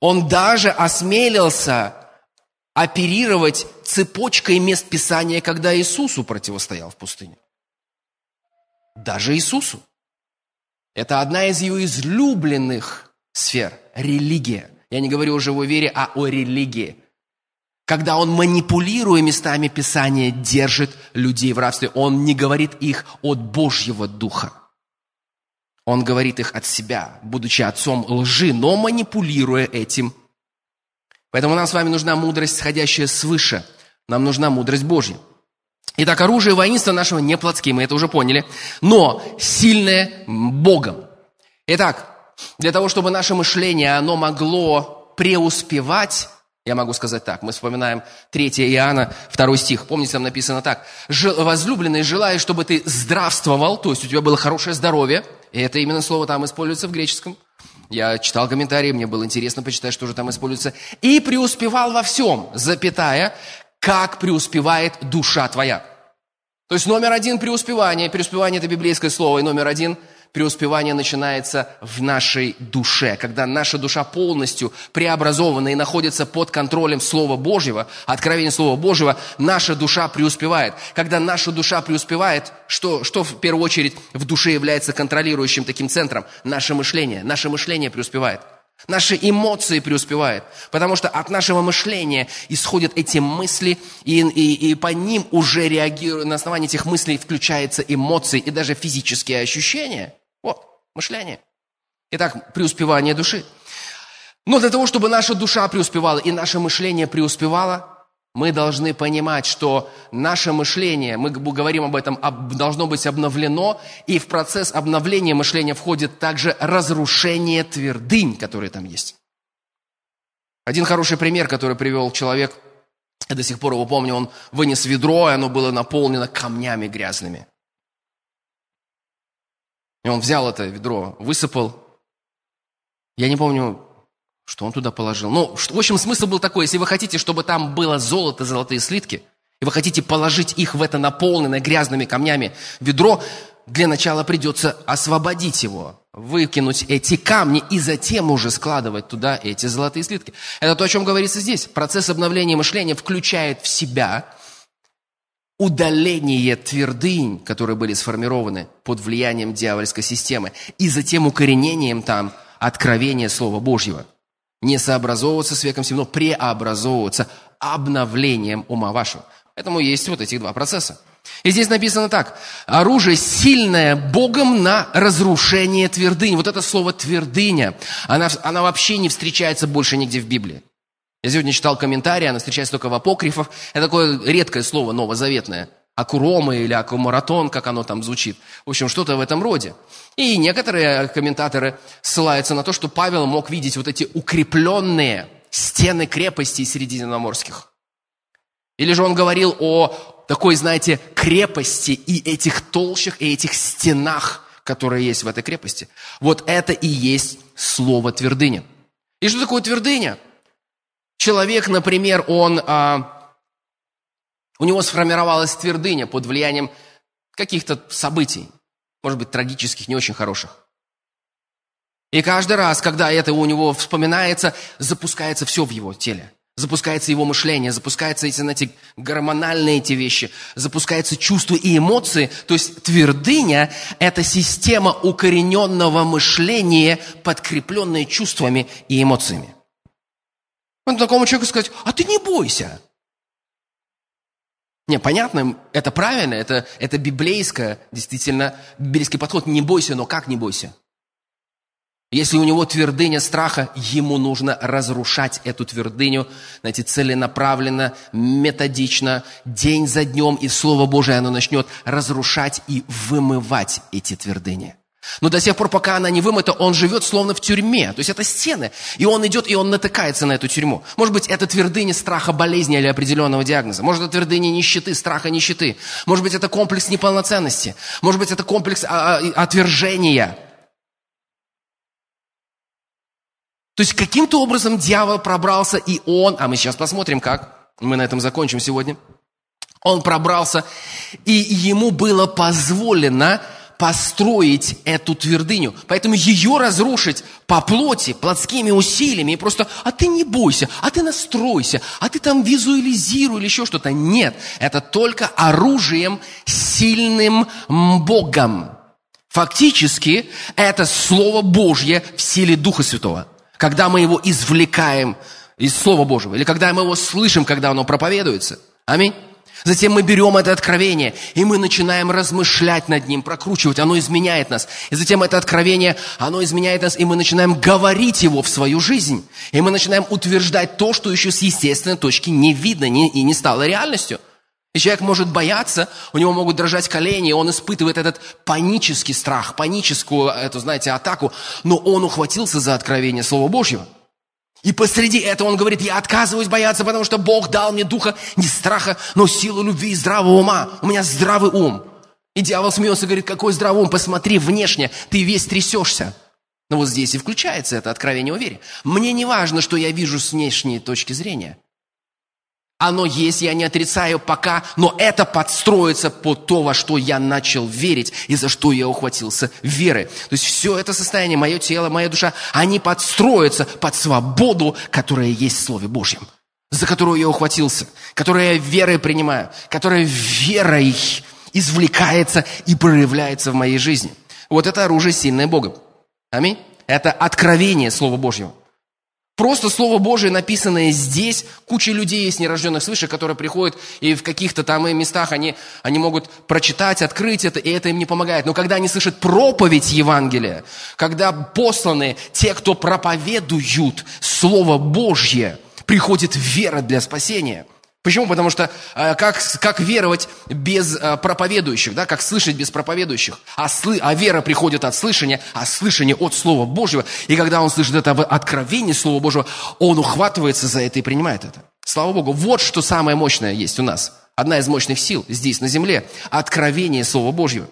Он даже осмелился оперировать цепочкой мест Писания, когда Иисусу противостоял в пустыне. Даже Иисусу. Это одна из его излюбленных сфер – религия. Я не говорю уже о вере, а о религии. Когда он, манипулируя местами Писания, держит людей в рабстве, он не говорит их от Божьего Духа. Он говорит их от себя, будучи отцом лжи, но манипулируя этим Поэтому нам с вами нужна мудрость, сходящая свыше. Нам нужна мудрость Божья. Итак, оружие воинства нашего не плотские, мы это уже поняли, но сильное Богом. Итак, для того, чтобы наше мышление, оно могло преуспевать, я могу сказать так, мы вспоминаем 3 Иоанна, 2 стих, помните, там написано так, «Возлюбленный, желаю, чтобы ты здравствовал, то есть у тебя было хорошее здоровье», и это именно слово там используется в греческом, я читал комментарии, мне было интересно почитать, что же там используется. И преуспевал во всем, запятая, как преуспевает душа твоя. То есть номер один преуспевание. Преуспевание – это библейское слово. И номер один Преуспевание начинается в нашей душе, когда наша душа полностью преобразована и находится под контролем Слова Божьего, откровения Слова Божьего, наша душа преуспевает. Когда наша душа преуспевает, что, что в первую очередь в душе является контролирующим таким центром? Наше мышление. Наше мышление преуспевает. Наши эмоции преуспевают, потому что от нашего мышления исходят эти мысли, и, и, и по ним уже реагируя, на основании этих мыслей включаются эмоции и даже физические ощущения – мышление. Итак, преуспевание души. Но для того, чтобы наша душа преуспевала и наше мышление преуспевало, мы должны понимать, что наше мышление, мы говорим об этом, должно быть обновлено, и в процесс обновления мышления входит также разрушение твердынь, которые там есть. Один хороший пример, который привел человек, я до сих пор его помню, он вынес ведро, и оно было наполнено камнями грязными. И он взял это ведро, высыпал. Я не помню, что он туда положил. Ну, в общем, смысл был такой, если вы хотите, чтобы там было золото, золотые слитки, и вы хотите положить их в это наполненное грязными камнями ведро, для начала придется освободить его, выкинуть эти камни и затем уже складывать туда эти золотые слитки. Это то, о чем говорится здесь. Процесс обновления мышления включает в себя удаление твердынь, которые были сформированы под влиянием дьявольской системы, и затем укоренением там откровения Слова Божьего. Не сообразовываться с веком сим, но преобразовываться обновлением ума вашего. Поэтому есть вот эти два процесса. И здесь написано так. Оружие сильное Богом на разрушение твердынь. Вот это слово твердыня, она, она вообще не встречается больше нигде в Библии. Я сегодня читал комментарии, она встречается только в апокрифах. Это такое редкое слово новозаветное. Акурома или акумаратон, как оно там звучит. В общем, что-то в этом роде. И некоторые комментаторы ссылаются на то, что Павел мог видеть вот эти укрепленные стены крепостей средиземноморских. Или же он говорил о такой, знаете, крепости и этих толщах, и этих стенах, которые есть в этой крепости. Вот это и есть слово твердыня. И что такое твердыня? Человек, например, он, а, у него сформировалась твердыня под влиянием каких-то событий, может быть, трагических, не очень хороших. И каждый раз, когда это у него вспоминается, запускается все в его теле. Запускается его мышление, запускаются эти, знаете, гормональные эти вещи, запускаются чувства и эмоции. То есть твердыня – это система укорененного мышления, подкрепленная чувствами и эмоциями. Можно такому человеку сказать, а ты не бойся. Не, понятно, это правильно, это, это библейское, действительно, библейский подход. Не бойся, но как не бойся? Если у него твердыня страха, ему нужно разрушать эту твердыню, знаете, целенаправленно, методично, день за днем, и Слово Божие оно начнет разрушать и вымывать эти твердыни. Но до тех пор, пока она не вымыта, он живет словно в тюрьме. То есть это стены. И он идет, и он натыкается на эту тюрьму. Может быть, это твердыня страха болезни или определенного диагноза. Может, это твердыня нищеты, страха нищеты. Может быть, это комплекс неполноценности. Может быть, это комплекс а, а, отвержения. То есть каким-то образом дьявол пробрался, и он, а мы сейчас посмотрим, как, мы на этом закончим сегодня, он пробрался, и ему было позволено построить эту твердыню. Поэтому ее разрушить по плоти, плотскими усилиями, и просто, а ты не бойся, а ты настройся, а ты там визуализируй или еще что-то. Нет, это только оружием сильным Богом. Фактически, это Слово Божье в силе Духа Святого. Когда мы его извлекаем из Слова Божьего, или когда мы его слышим, когда оно проповедуется. Аминь. Затем мы берем это откровение, и мы начинаем размышлять над ним, прокручивать, оно изменяет нас. И затем это откровение, оно изменяет нас, и мы начинаем говорить его в свою жизнь. И мы начинаем утверждать то, что еще с естественной точки не видно не, и не стало реальностью. И человек может бояться, у него могут дрожать колени, он испытывает этот панический страх, паническую, эту, знаете, атаку, но он ухватился за откровение Слова Божьего. И посреди этого он говорит, я отказываюсь бояться, потому что Бог дал мне духа не страха, но силу любви и здравого ума. У меня здравый ум. И дьявол смеется и говорит, какой здравый ум, посмотри внешне, ты весь трясешься. Но вот здесь и включается это откровение о вере. Мне не важно, что я вижу с внешней точки зрения. Оно есть, я не отрицаю пока, но это подстроится под то, во что я начал верить и за что я ухватился веры. То есть все это состояние, мое тело, моя душа, они подстроятся под свободу, которая есть в Слове Божьем, за которую я ухватился, которую я верой принимаю, которая верой извлекается и проявляется в моей жизни. Вот это оружие, сильное Богом. Аминь. Это откровение Слова Божьего. Просто Слово Божие, написанное здесь, куча людей есть нерожденных свыше, которые приходят и в каких-то там местах они, они могут прочитать, открыть это, и это им не помогает. Но когда они слышат проповедь Евангелия, когда посланы те, кто проповедуют Слово Божье, приходит вера для спасения – Почему? Потому что э, как, как веровать без э, проповедующих, да, как слышать без проповедующих? А, сли, а вера приходит от слышания, а слышание от Слова Божьего. И когда он слышит это в откровении Слова Божьего, он ухватывается за это и принимает это. Слава Богу. Вот что самое мощное есть у нас. Одна из мощных сил здесь, на земле. Откровение Слова Божьего.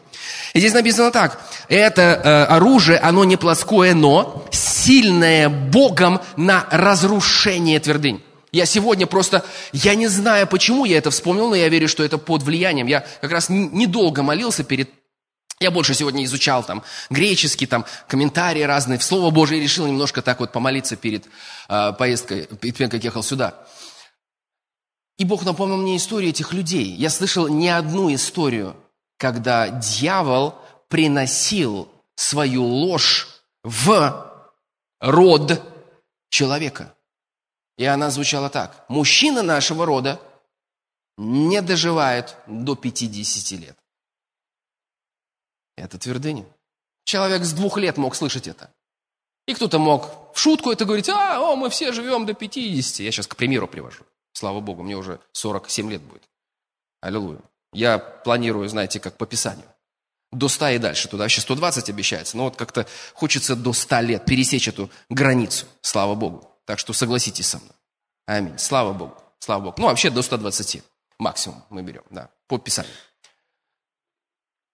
И здесь написано так. Это э, оружие, оно не плоское, но сильное Богом на разрушение твердынь. Я сегодня просто, я не знаю, почему я это вспомнил, но я верю, что это под влиянием. Я как раз недолго молился перед я больше сегодня изучал там греческий, там комментарии разные, в Слово Божие, решил немножко так вот помолиться перед э, поездкой, перед тем, как ехал сюда. И Бог напомнил мне историю этих людей. Я слышал не одну историю, когда дьявол приносил свою ложь в род человека. И она звучала так. Мужчина нашего рода не доживает до 50 лет. Это твердыня. Человек с двух лет мог слышать это. И кто-то мог в шутку это говорить, а, о, мы все живем до 50. Я сейчас к примеру привожу. Слава Богу, мне уже 47 лет будет. Аллилуйя. Я планирую, знаете, как по Писанию. До 100 и дальше. Туда вообще 120 обещается. Но вот как-то хочется до 100 лет пересечь эту границу. Слава Богу. Так что согласитесь со мной. Аминь. Слава Богу. Слава Богу. Ну, вообще до 120 максимум мы берем, да, по Писанию.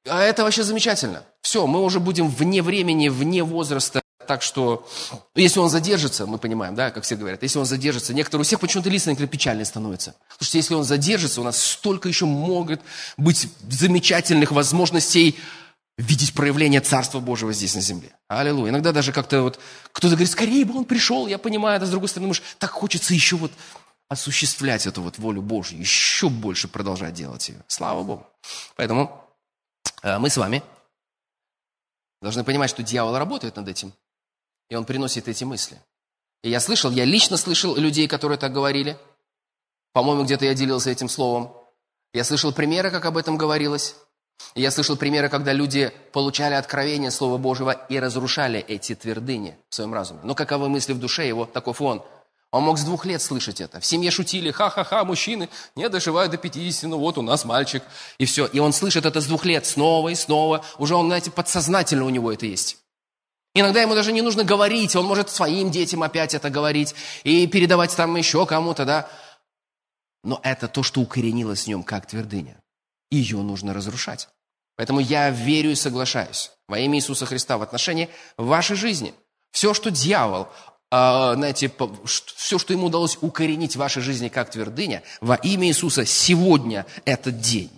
А это вообще замечательно. Все, мы уже будем вне времени, вне возраста. Так что, если он задержится, мы понимаем, да, как все говорят, если он задержится, некоторые, у всех почему-то лица некоторые печальные становятся. Потому что если он задержится, у нас столько еще могут быть замечательных возможностей видеть проявление Царства Божьего здесь на земле. Аллилуйя. Иногда даже как-то вот кто-то говорит, скорее бы он пришел, я понимаю, а с другой стороны, думаешь, так хочется еще вот осуществлять эту вот волю Божью, еще больше продолжать делать ее. Слава Богу. Поэтому э, мы с вами должны понимать, что дьявол работает над этим, и он приносит эти мысли. И я слышал, я лично слышал людей, которые так говорили. По-моему, где-то я делился этим словом. Я слышал примеры, как об этом говорилось. Я слышал примеры, когда люди получали откровение Слова Божьего и разрушали эти твердыни в своем разуме. Но каковы мысли в душе его, таков он. Он мог с двух лет слышать это. В семье шутили, ха-ха-ха, мужчины не доживают до 50, ну вот у нас мальчик. И все. И он слышит это с двух лет снова и снова. Уже он, знаете, подсознательно у него это есть. Иногда ему даже не нужно говорить, он может своим детям опять это говорить и передавать там еще кому-то, да. Но это то, что укоренилось в нем как твердыня ее нужно разрушать. Поэтому я верю и соглашаюсь во имя Иисуса Христа в отношении вашей жизни. Все, что дьявол, э, знаете, все, что ему удалось укоренить в вашей жизни как твердыня, во имя Иисуса сегодня этот день,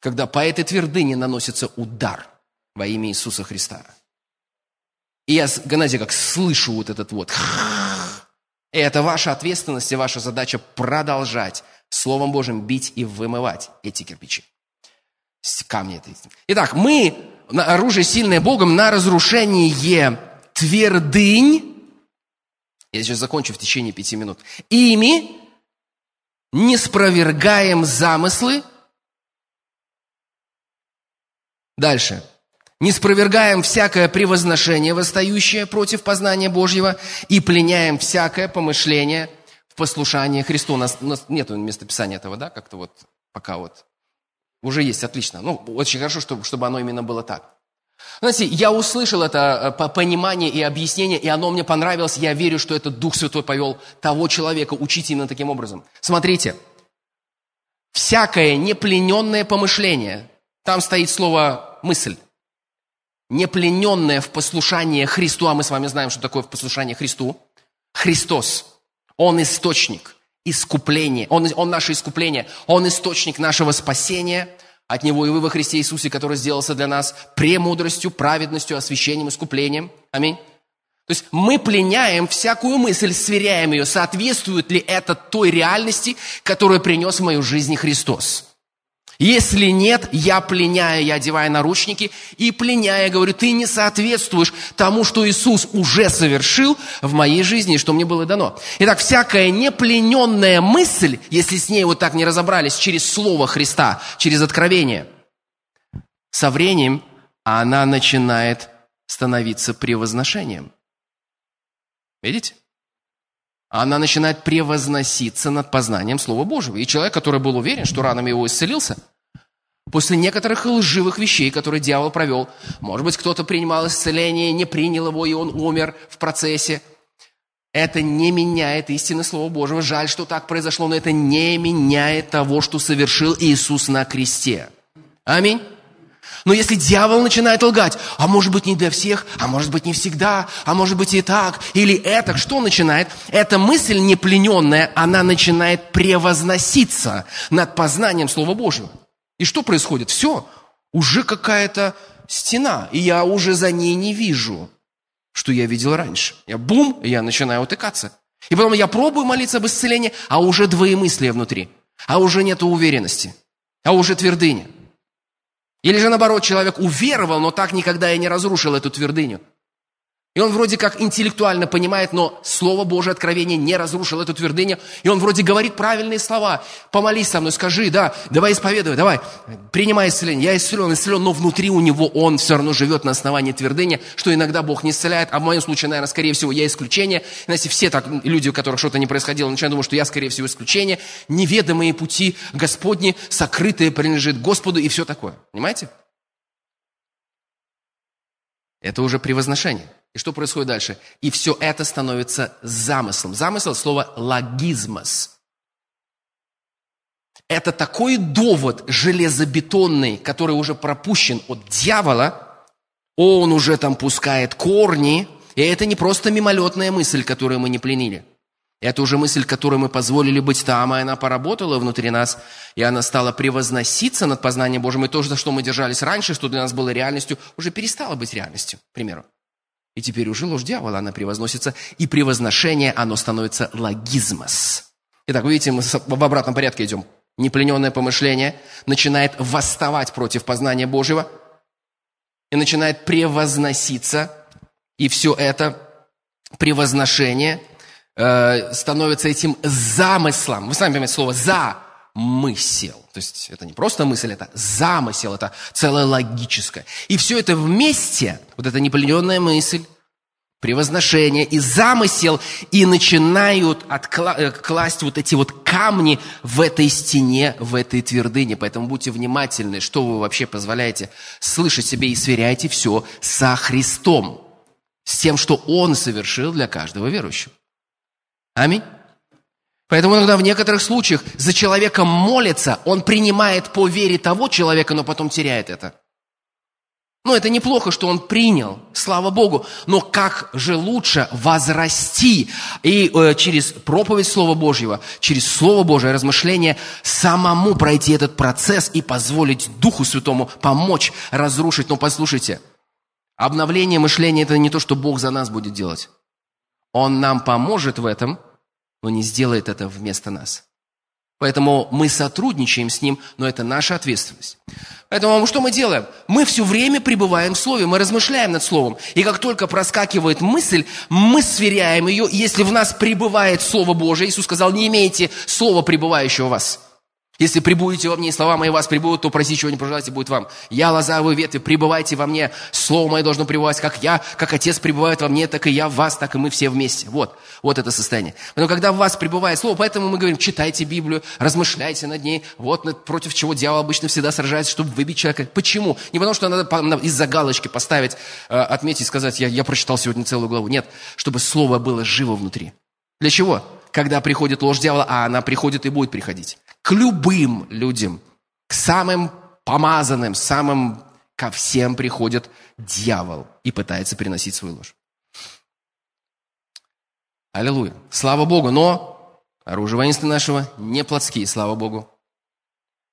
когда по этой твердыне наносится удар во имя Иисуса Христа. И я, знаете, как слышу вот этот вот. И это ваша ответственность и ваша задача продолжать Словом Божьим бить и вымывать эти кирпичи. Камни это. Итак, мы, оружие сильное Богом, на разрушение твердынь, я сейчас закончу в течение пяти минут, ими не спровергаем замыслы. Дальше. Не спровергаем всякое превозношение, восстающее против познания Божьего, и пленяем всякое помышление послушание Христу. У нас, у нас нет местописания этого, да, как-то вот пока вот. Уже есть, отлично. Ну, очень хорошо, чтобы, чтобы оно именно было так. Знаете, я услышал это э, понимание и объяснение, и оно мне понравилось. Я верю, что это Дух Святой повел того человека учить именно таким образом. Смотрите, всякое неплененное помышление, там стоит слово «мысль», неплененное в послушание Христу, а мы с вами знаем, что такое в послушание Христу, Христос – он источник искупление. Он, он наше искупление. Он источник нашего спасения. От Него и вы во Христе Иисусе, который сделался для нас премудростью, праведностью, освящением, искуплением. Аминь. То есть мы пленяем всякую мысль, сверяем ее, соответствует ли это той реальности, которую принес в мою жизнь Христос. Если нет, я пленяю, я одеваю наручники и пленяя, говорю, ты не соответствуешь тому, что Иисус уже совершил в моей жизни, и что мне было дано. Итак, всякая неплененная мысль, если с ней вот так не разобрались через Слово Христа, через откровение, со временем она начинает становиться превозношением. Видите? Она начинает превозноситься над познанием Слова Божьего. И человек, который был уверен, что ранами его исцелился, после некоторых лживых вещей, которые дьявол провел, может быть, кто-то принимал исцеление, не принял его, и он умер в процессе, это не меняет истины Слова Божьего. Жаль, что так произошло, но это не меняет того, что совершил Иисус на кресте. Аминь. Но если дьявол начинает лгать, а может быть не для всех, а может быть не всегда, а может быть и так, или это, что начинает? Эта мысль неплененная, она начинает превозноситься над познанием Слова Божьего. И что происходит? Все, уже какая-то стена, и я уже за ней не вижу, что я видел раньше. Я бум, и я начинаю утыкаться. И потом я пробую молиться об исцелении, а уже двоемыслие внутри, а уже нет уверенности, а уже твердыня. Или же наоборот, человек уверовал, но так никогда и не разрушил эту твердыню. И он вроде как интеллектуально понимает, но Слово Божие откровение не разрушило эту твердыню. И он вроде говорит правильные слова. Помолись со мной, скажи, да, давай исповедуй, давай, принимай исцеление. Я исцелен, исцелен, но внутри у него он все равно живет на основании твердыни, что иногда Бог не исцеляет, а в моем случае, наверное, скорее всего, я исключение. Знаете, все так, люди, у которых что-то не происходило, начинают думать, что я, скорее всего, исключение. Неведомые пути Господни, сокрытые принадлежит Господу и все такое. Понимаете? Это уже превозношение. Что происходит дальше? И все это становится замыслом. Замысел – слово логизмос. Это такой довод железобетонный, который уже пропущен от дьявола. Он уже там пускает корни. И это не просто мимолетная мысль, которую мы не пленили. Это уже мысль, которую мы позволили быть там, и она поработала внутри нас, и она стала превозноситься над познанием Божьим. И то, за что мы держались раньше, что для нас было реальностью, уже перестало быть реальностью, к примеру. И теперь уже ложь дьявола, она превозносится, и превозношение, оно становится логизмос. Итак, видите, мы в обратном порядке идем. Неплененное помышление начинает восставать против познания Божьего и начинает превозноситься, и все это превозношение э, становится этим замыслом. Вы сами понимаете слово «за», мысел. То есть это не просто мысль, это замысел, это целое логическое. И все это вместе, вот эта неплененная мысль, превозношение и замысел, и начинают откла- э, класть вот эти вот камни в этой стене, в этой твердыне. Поэтому будьте внимательны, что вы вообще позволяете слышать себе и сверяйте все со Христом, с тем, что Он совершил для каждого верующего. Аминь. Поэтому иногда в некоторых случаях за человека молится, он принимает по вере того человека, но потом теряет это. Ну, это неплохо, что он принял, слава Богу, но как же лучше возрасти и э, через проповедь Слова Божьего, через Слово Божье, размышление, самому пройти этот процесс и позволить Духу Святому помочь разрушить. Но послушайте, обновление мышления – это не то, что Бог за нас будет делать. Он нам поможет в этом – но не сделает это вместо нас. Поэтому мы сотрудничаем с Ним, но это наша ответственность. Поэтому что мы делаем? Мы все время пребываем в Слове, мы размышляем над Словом. И как только проскакивает мысль, мы сверяем ее. Если в нас пребывает Слово Божие, Иисус сказал, не имейте Слова, пребывающего в вас – если прибудете во мне, и слова мои вас прибудут, то просите, чего не пожелаете, будет вам. Я лоза, вы ветви, пребывайте во мне. Слово мое должно пребывать, как я, как Отец пребывает во мне, так и я в вас, так и мы все вместе. Вот, вот это состояние. Но когда в вас пребывает Слово, поэтому мы говорим, читайте Библию, размышляйте над ней. Вот против чего дьявол обычно всегда сражается, чтобы выбить человека. Почему? Не потому, что надо из-за галочки поставить, э, отметить, сказать, я, я прочитал сегодня целую главу. Нет, чтобы Слово было живо внутри. Для чего? Когда приходит ложь дьявола, а она приходит и будет приходить к любым людям, к самым помазанным, самым ко всем приходит дьявол и пытается приносить свою ложь. Аллилуйя. Слава Богу. Но Оружие воинства нашего не плотские, слава Богу.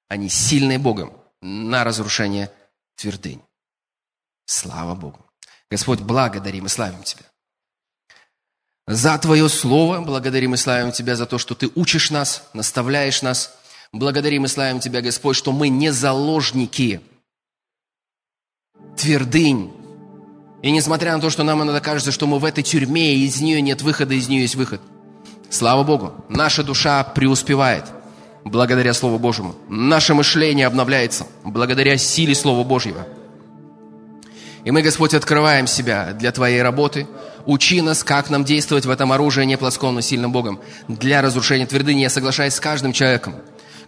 Они сильные Богом на разрушение твердынь. Слава Богу. Господь, благодарим и славим Тебя. За Твое Слово благодарим и славим Тебя за то, что Ты учишь нас, наставляешь нас. Благодарим и славим Тебя, Господь, что мы не заложники твердынь. И несмотря на то, что нам иногда кажется, что мы в этой тюрьме, и из нее нет выхода, из нее есть выход. Слава Богу, наша душа преуспевает благодаря Слову Божьему. Наше мышление обновляется благодаря силе Слова Божьего. И мы, Господь, открываем себя для Твоей работы. Учи нас, как нам действовать в этом оружии, не плоском, но сильным Богом, для разрушения твердыни. Я соглашаюсь с каждым человеком,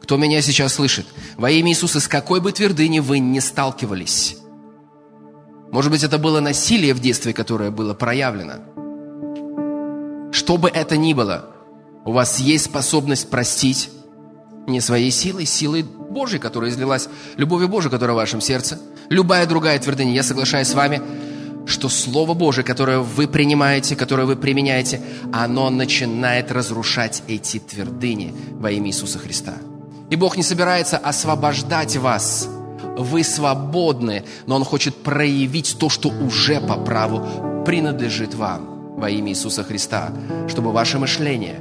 кто меня сейчас слышит. Во имя Иисуса, с какой бы твердыни вы не сталкивались. Может быть, это было насилие в детстве, которое было проявлено. Что бы это ни было, у вас есть способность простить не своей силой, силой Божьей, которая излилась, любовью Божией, которая в вашем сердце. Любая другая твердыня. Я соглашаюсь с вами, что Слово Божие, которое вы принимаете, которое вы применяете, оно начинает разрушать эти твердыни во имя Иисуса Христа. И Бог не собирается освобождать вас. Вы свободны, но Он хочет проявить то, что уже по праву принадлежит вам во имя Иисуса Христа, чтобы ваше мышление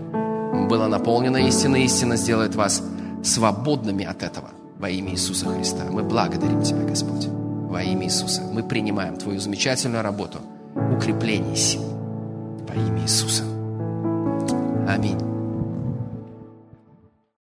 было наполнено истиной, истина сделает вас свободными от этого во имя Иисуса Христа. Мы благодарим Тебя, Господь, во имя Иисуса. Мы принимаем Твою замечательную работу укрепление сил во имя Иисуса. Аминь.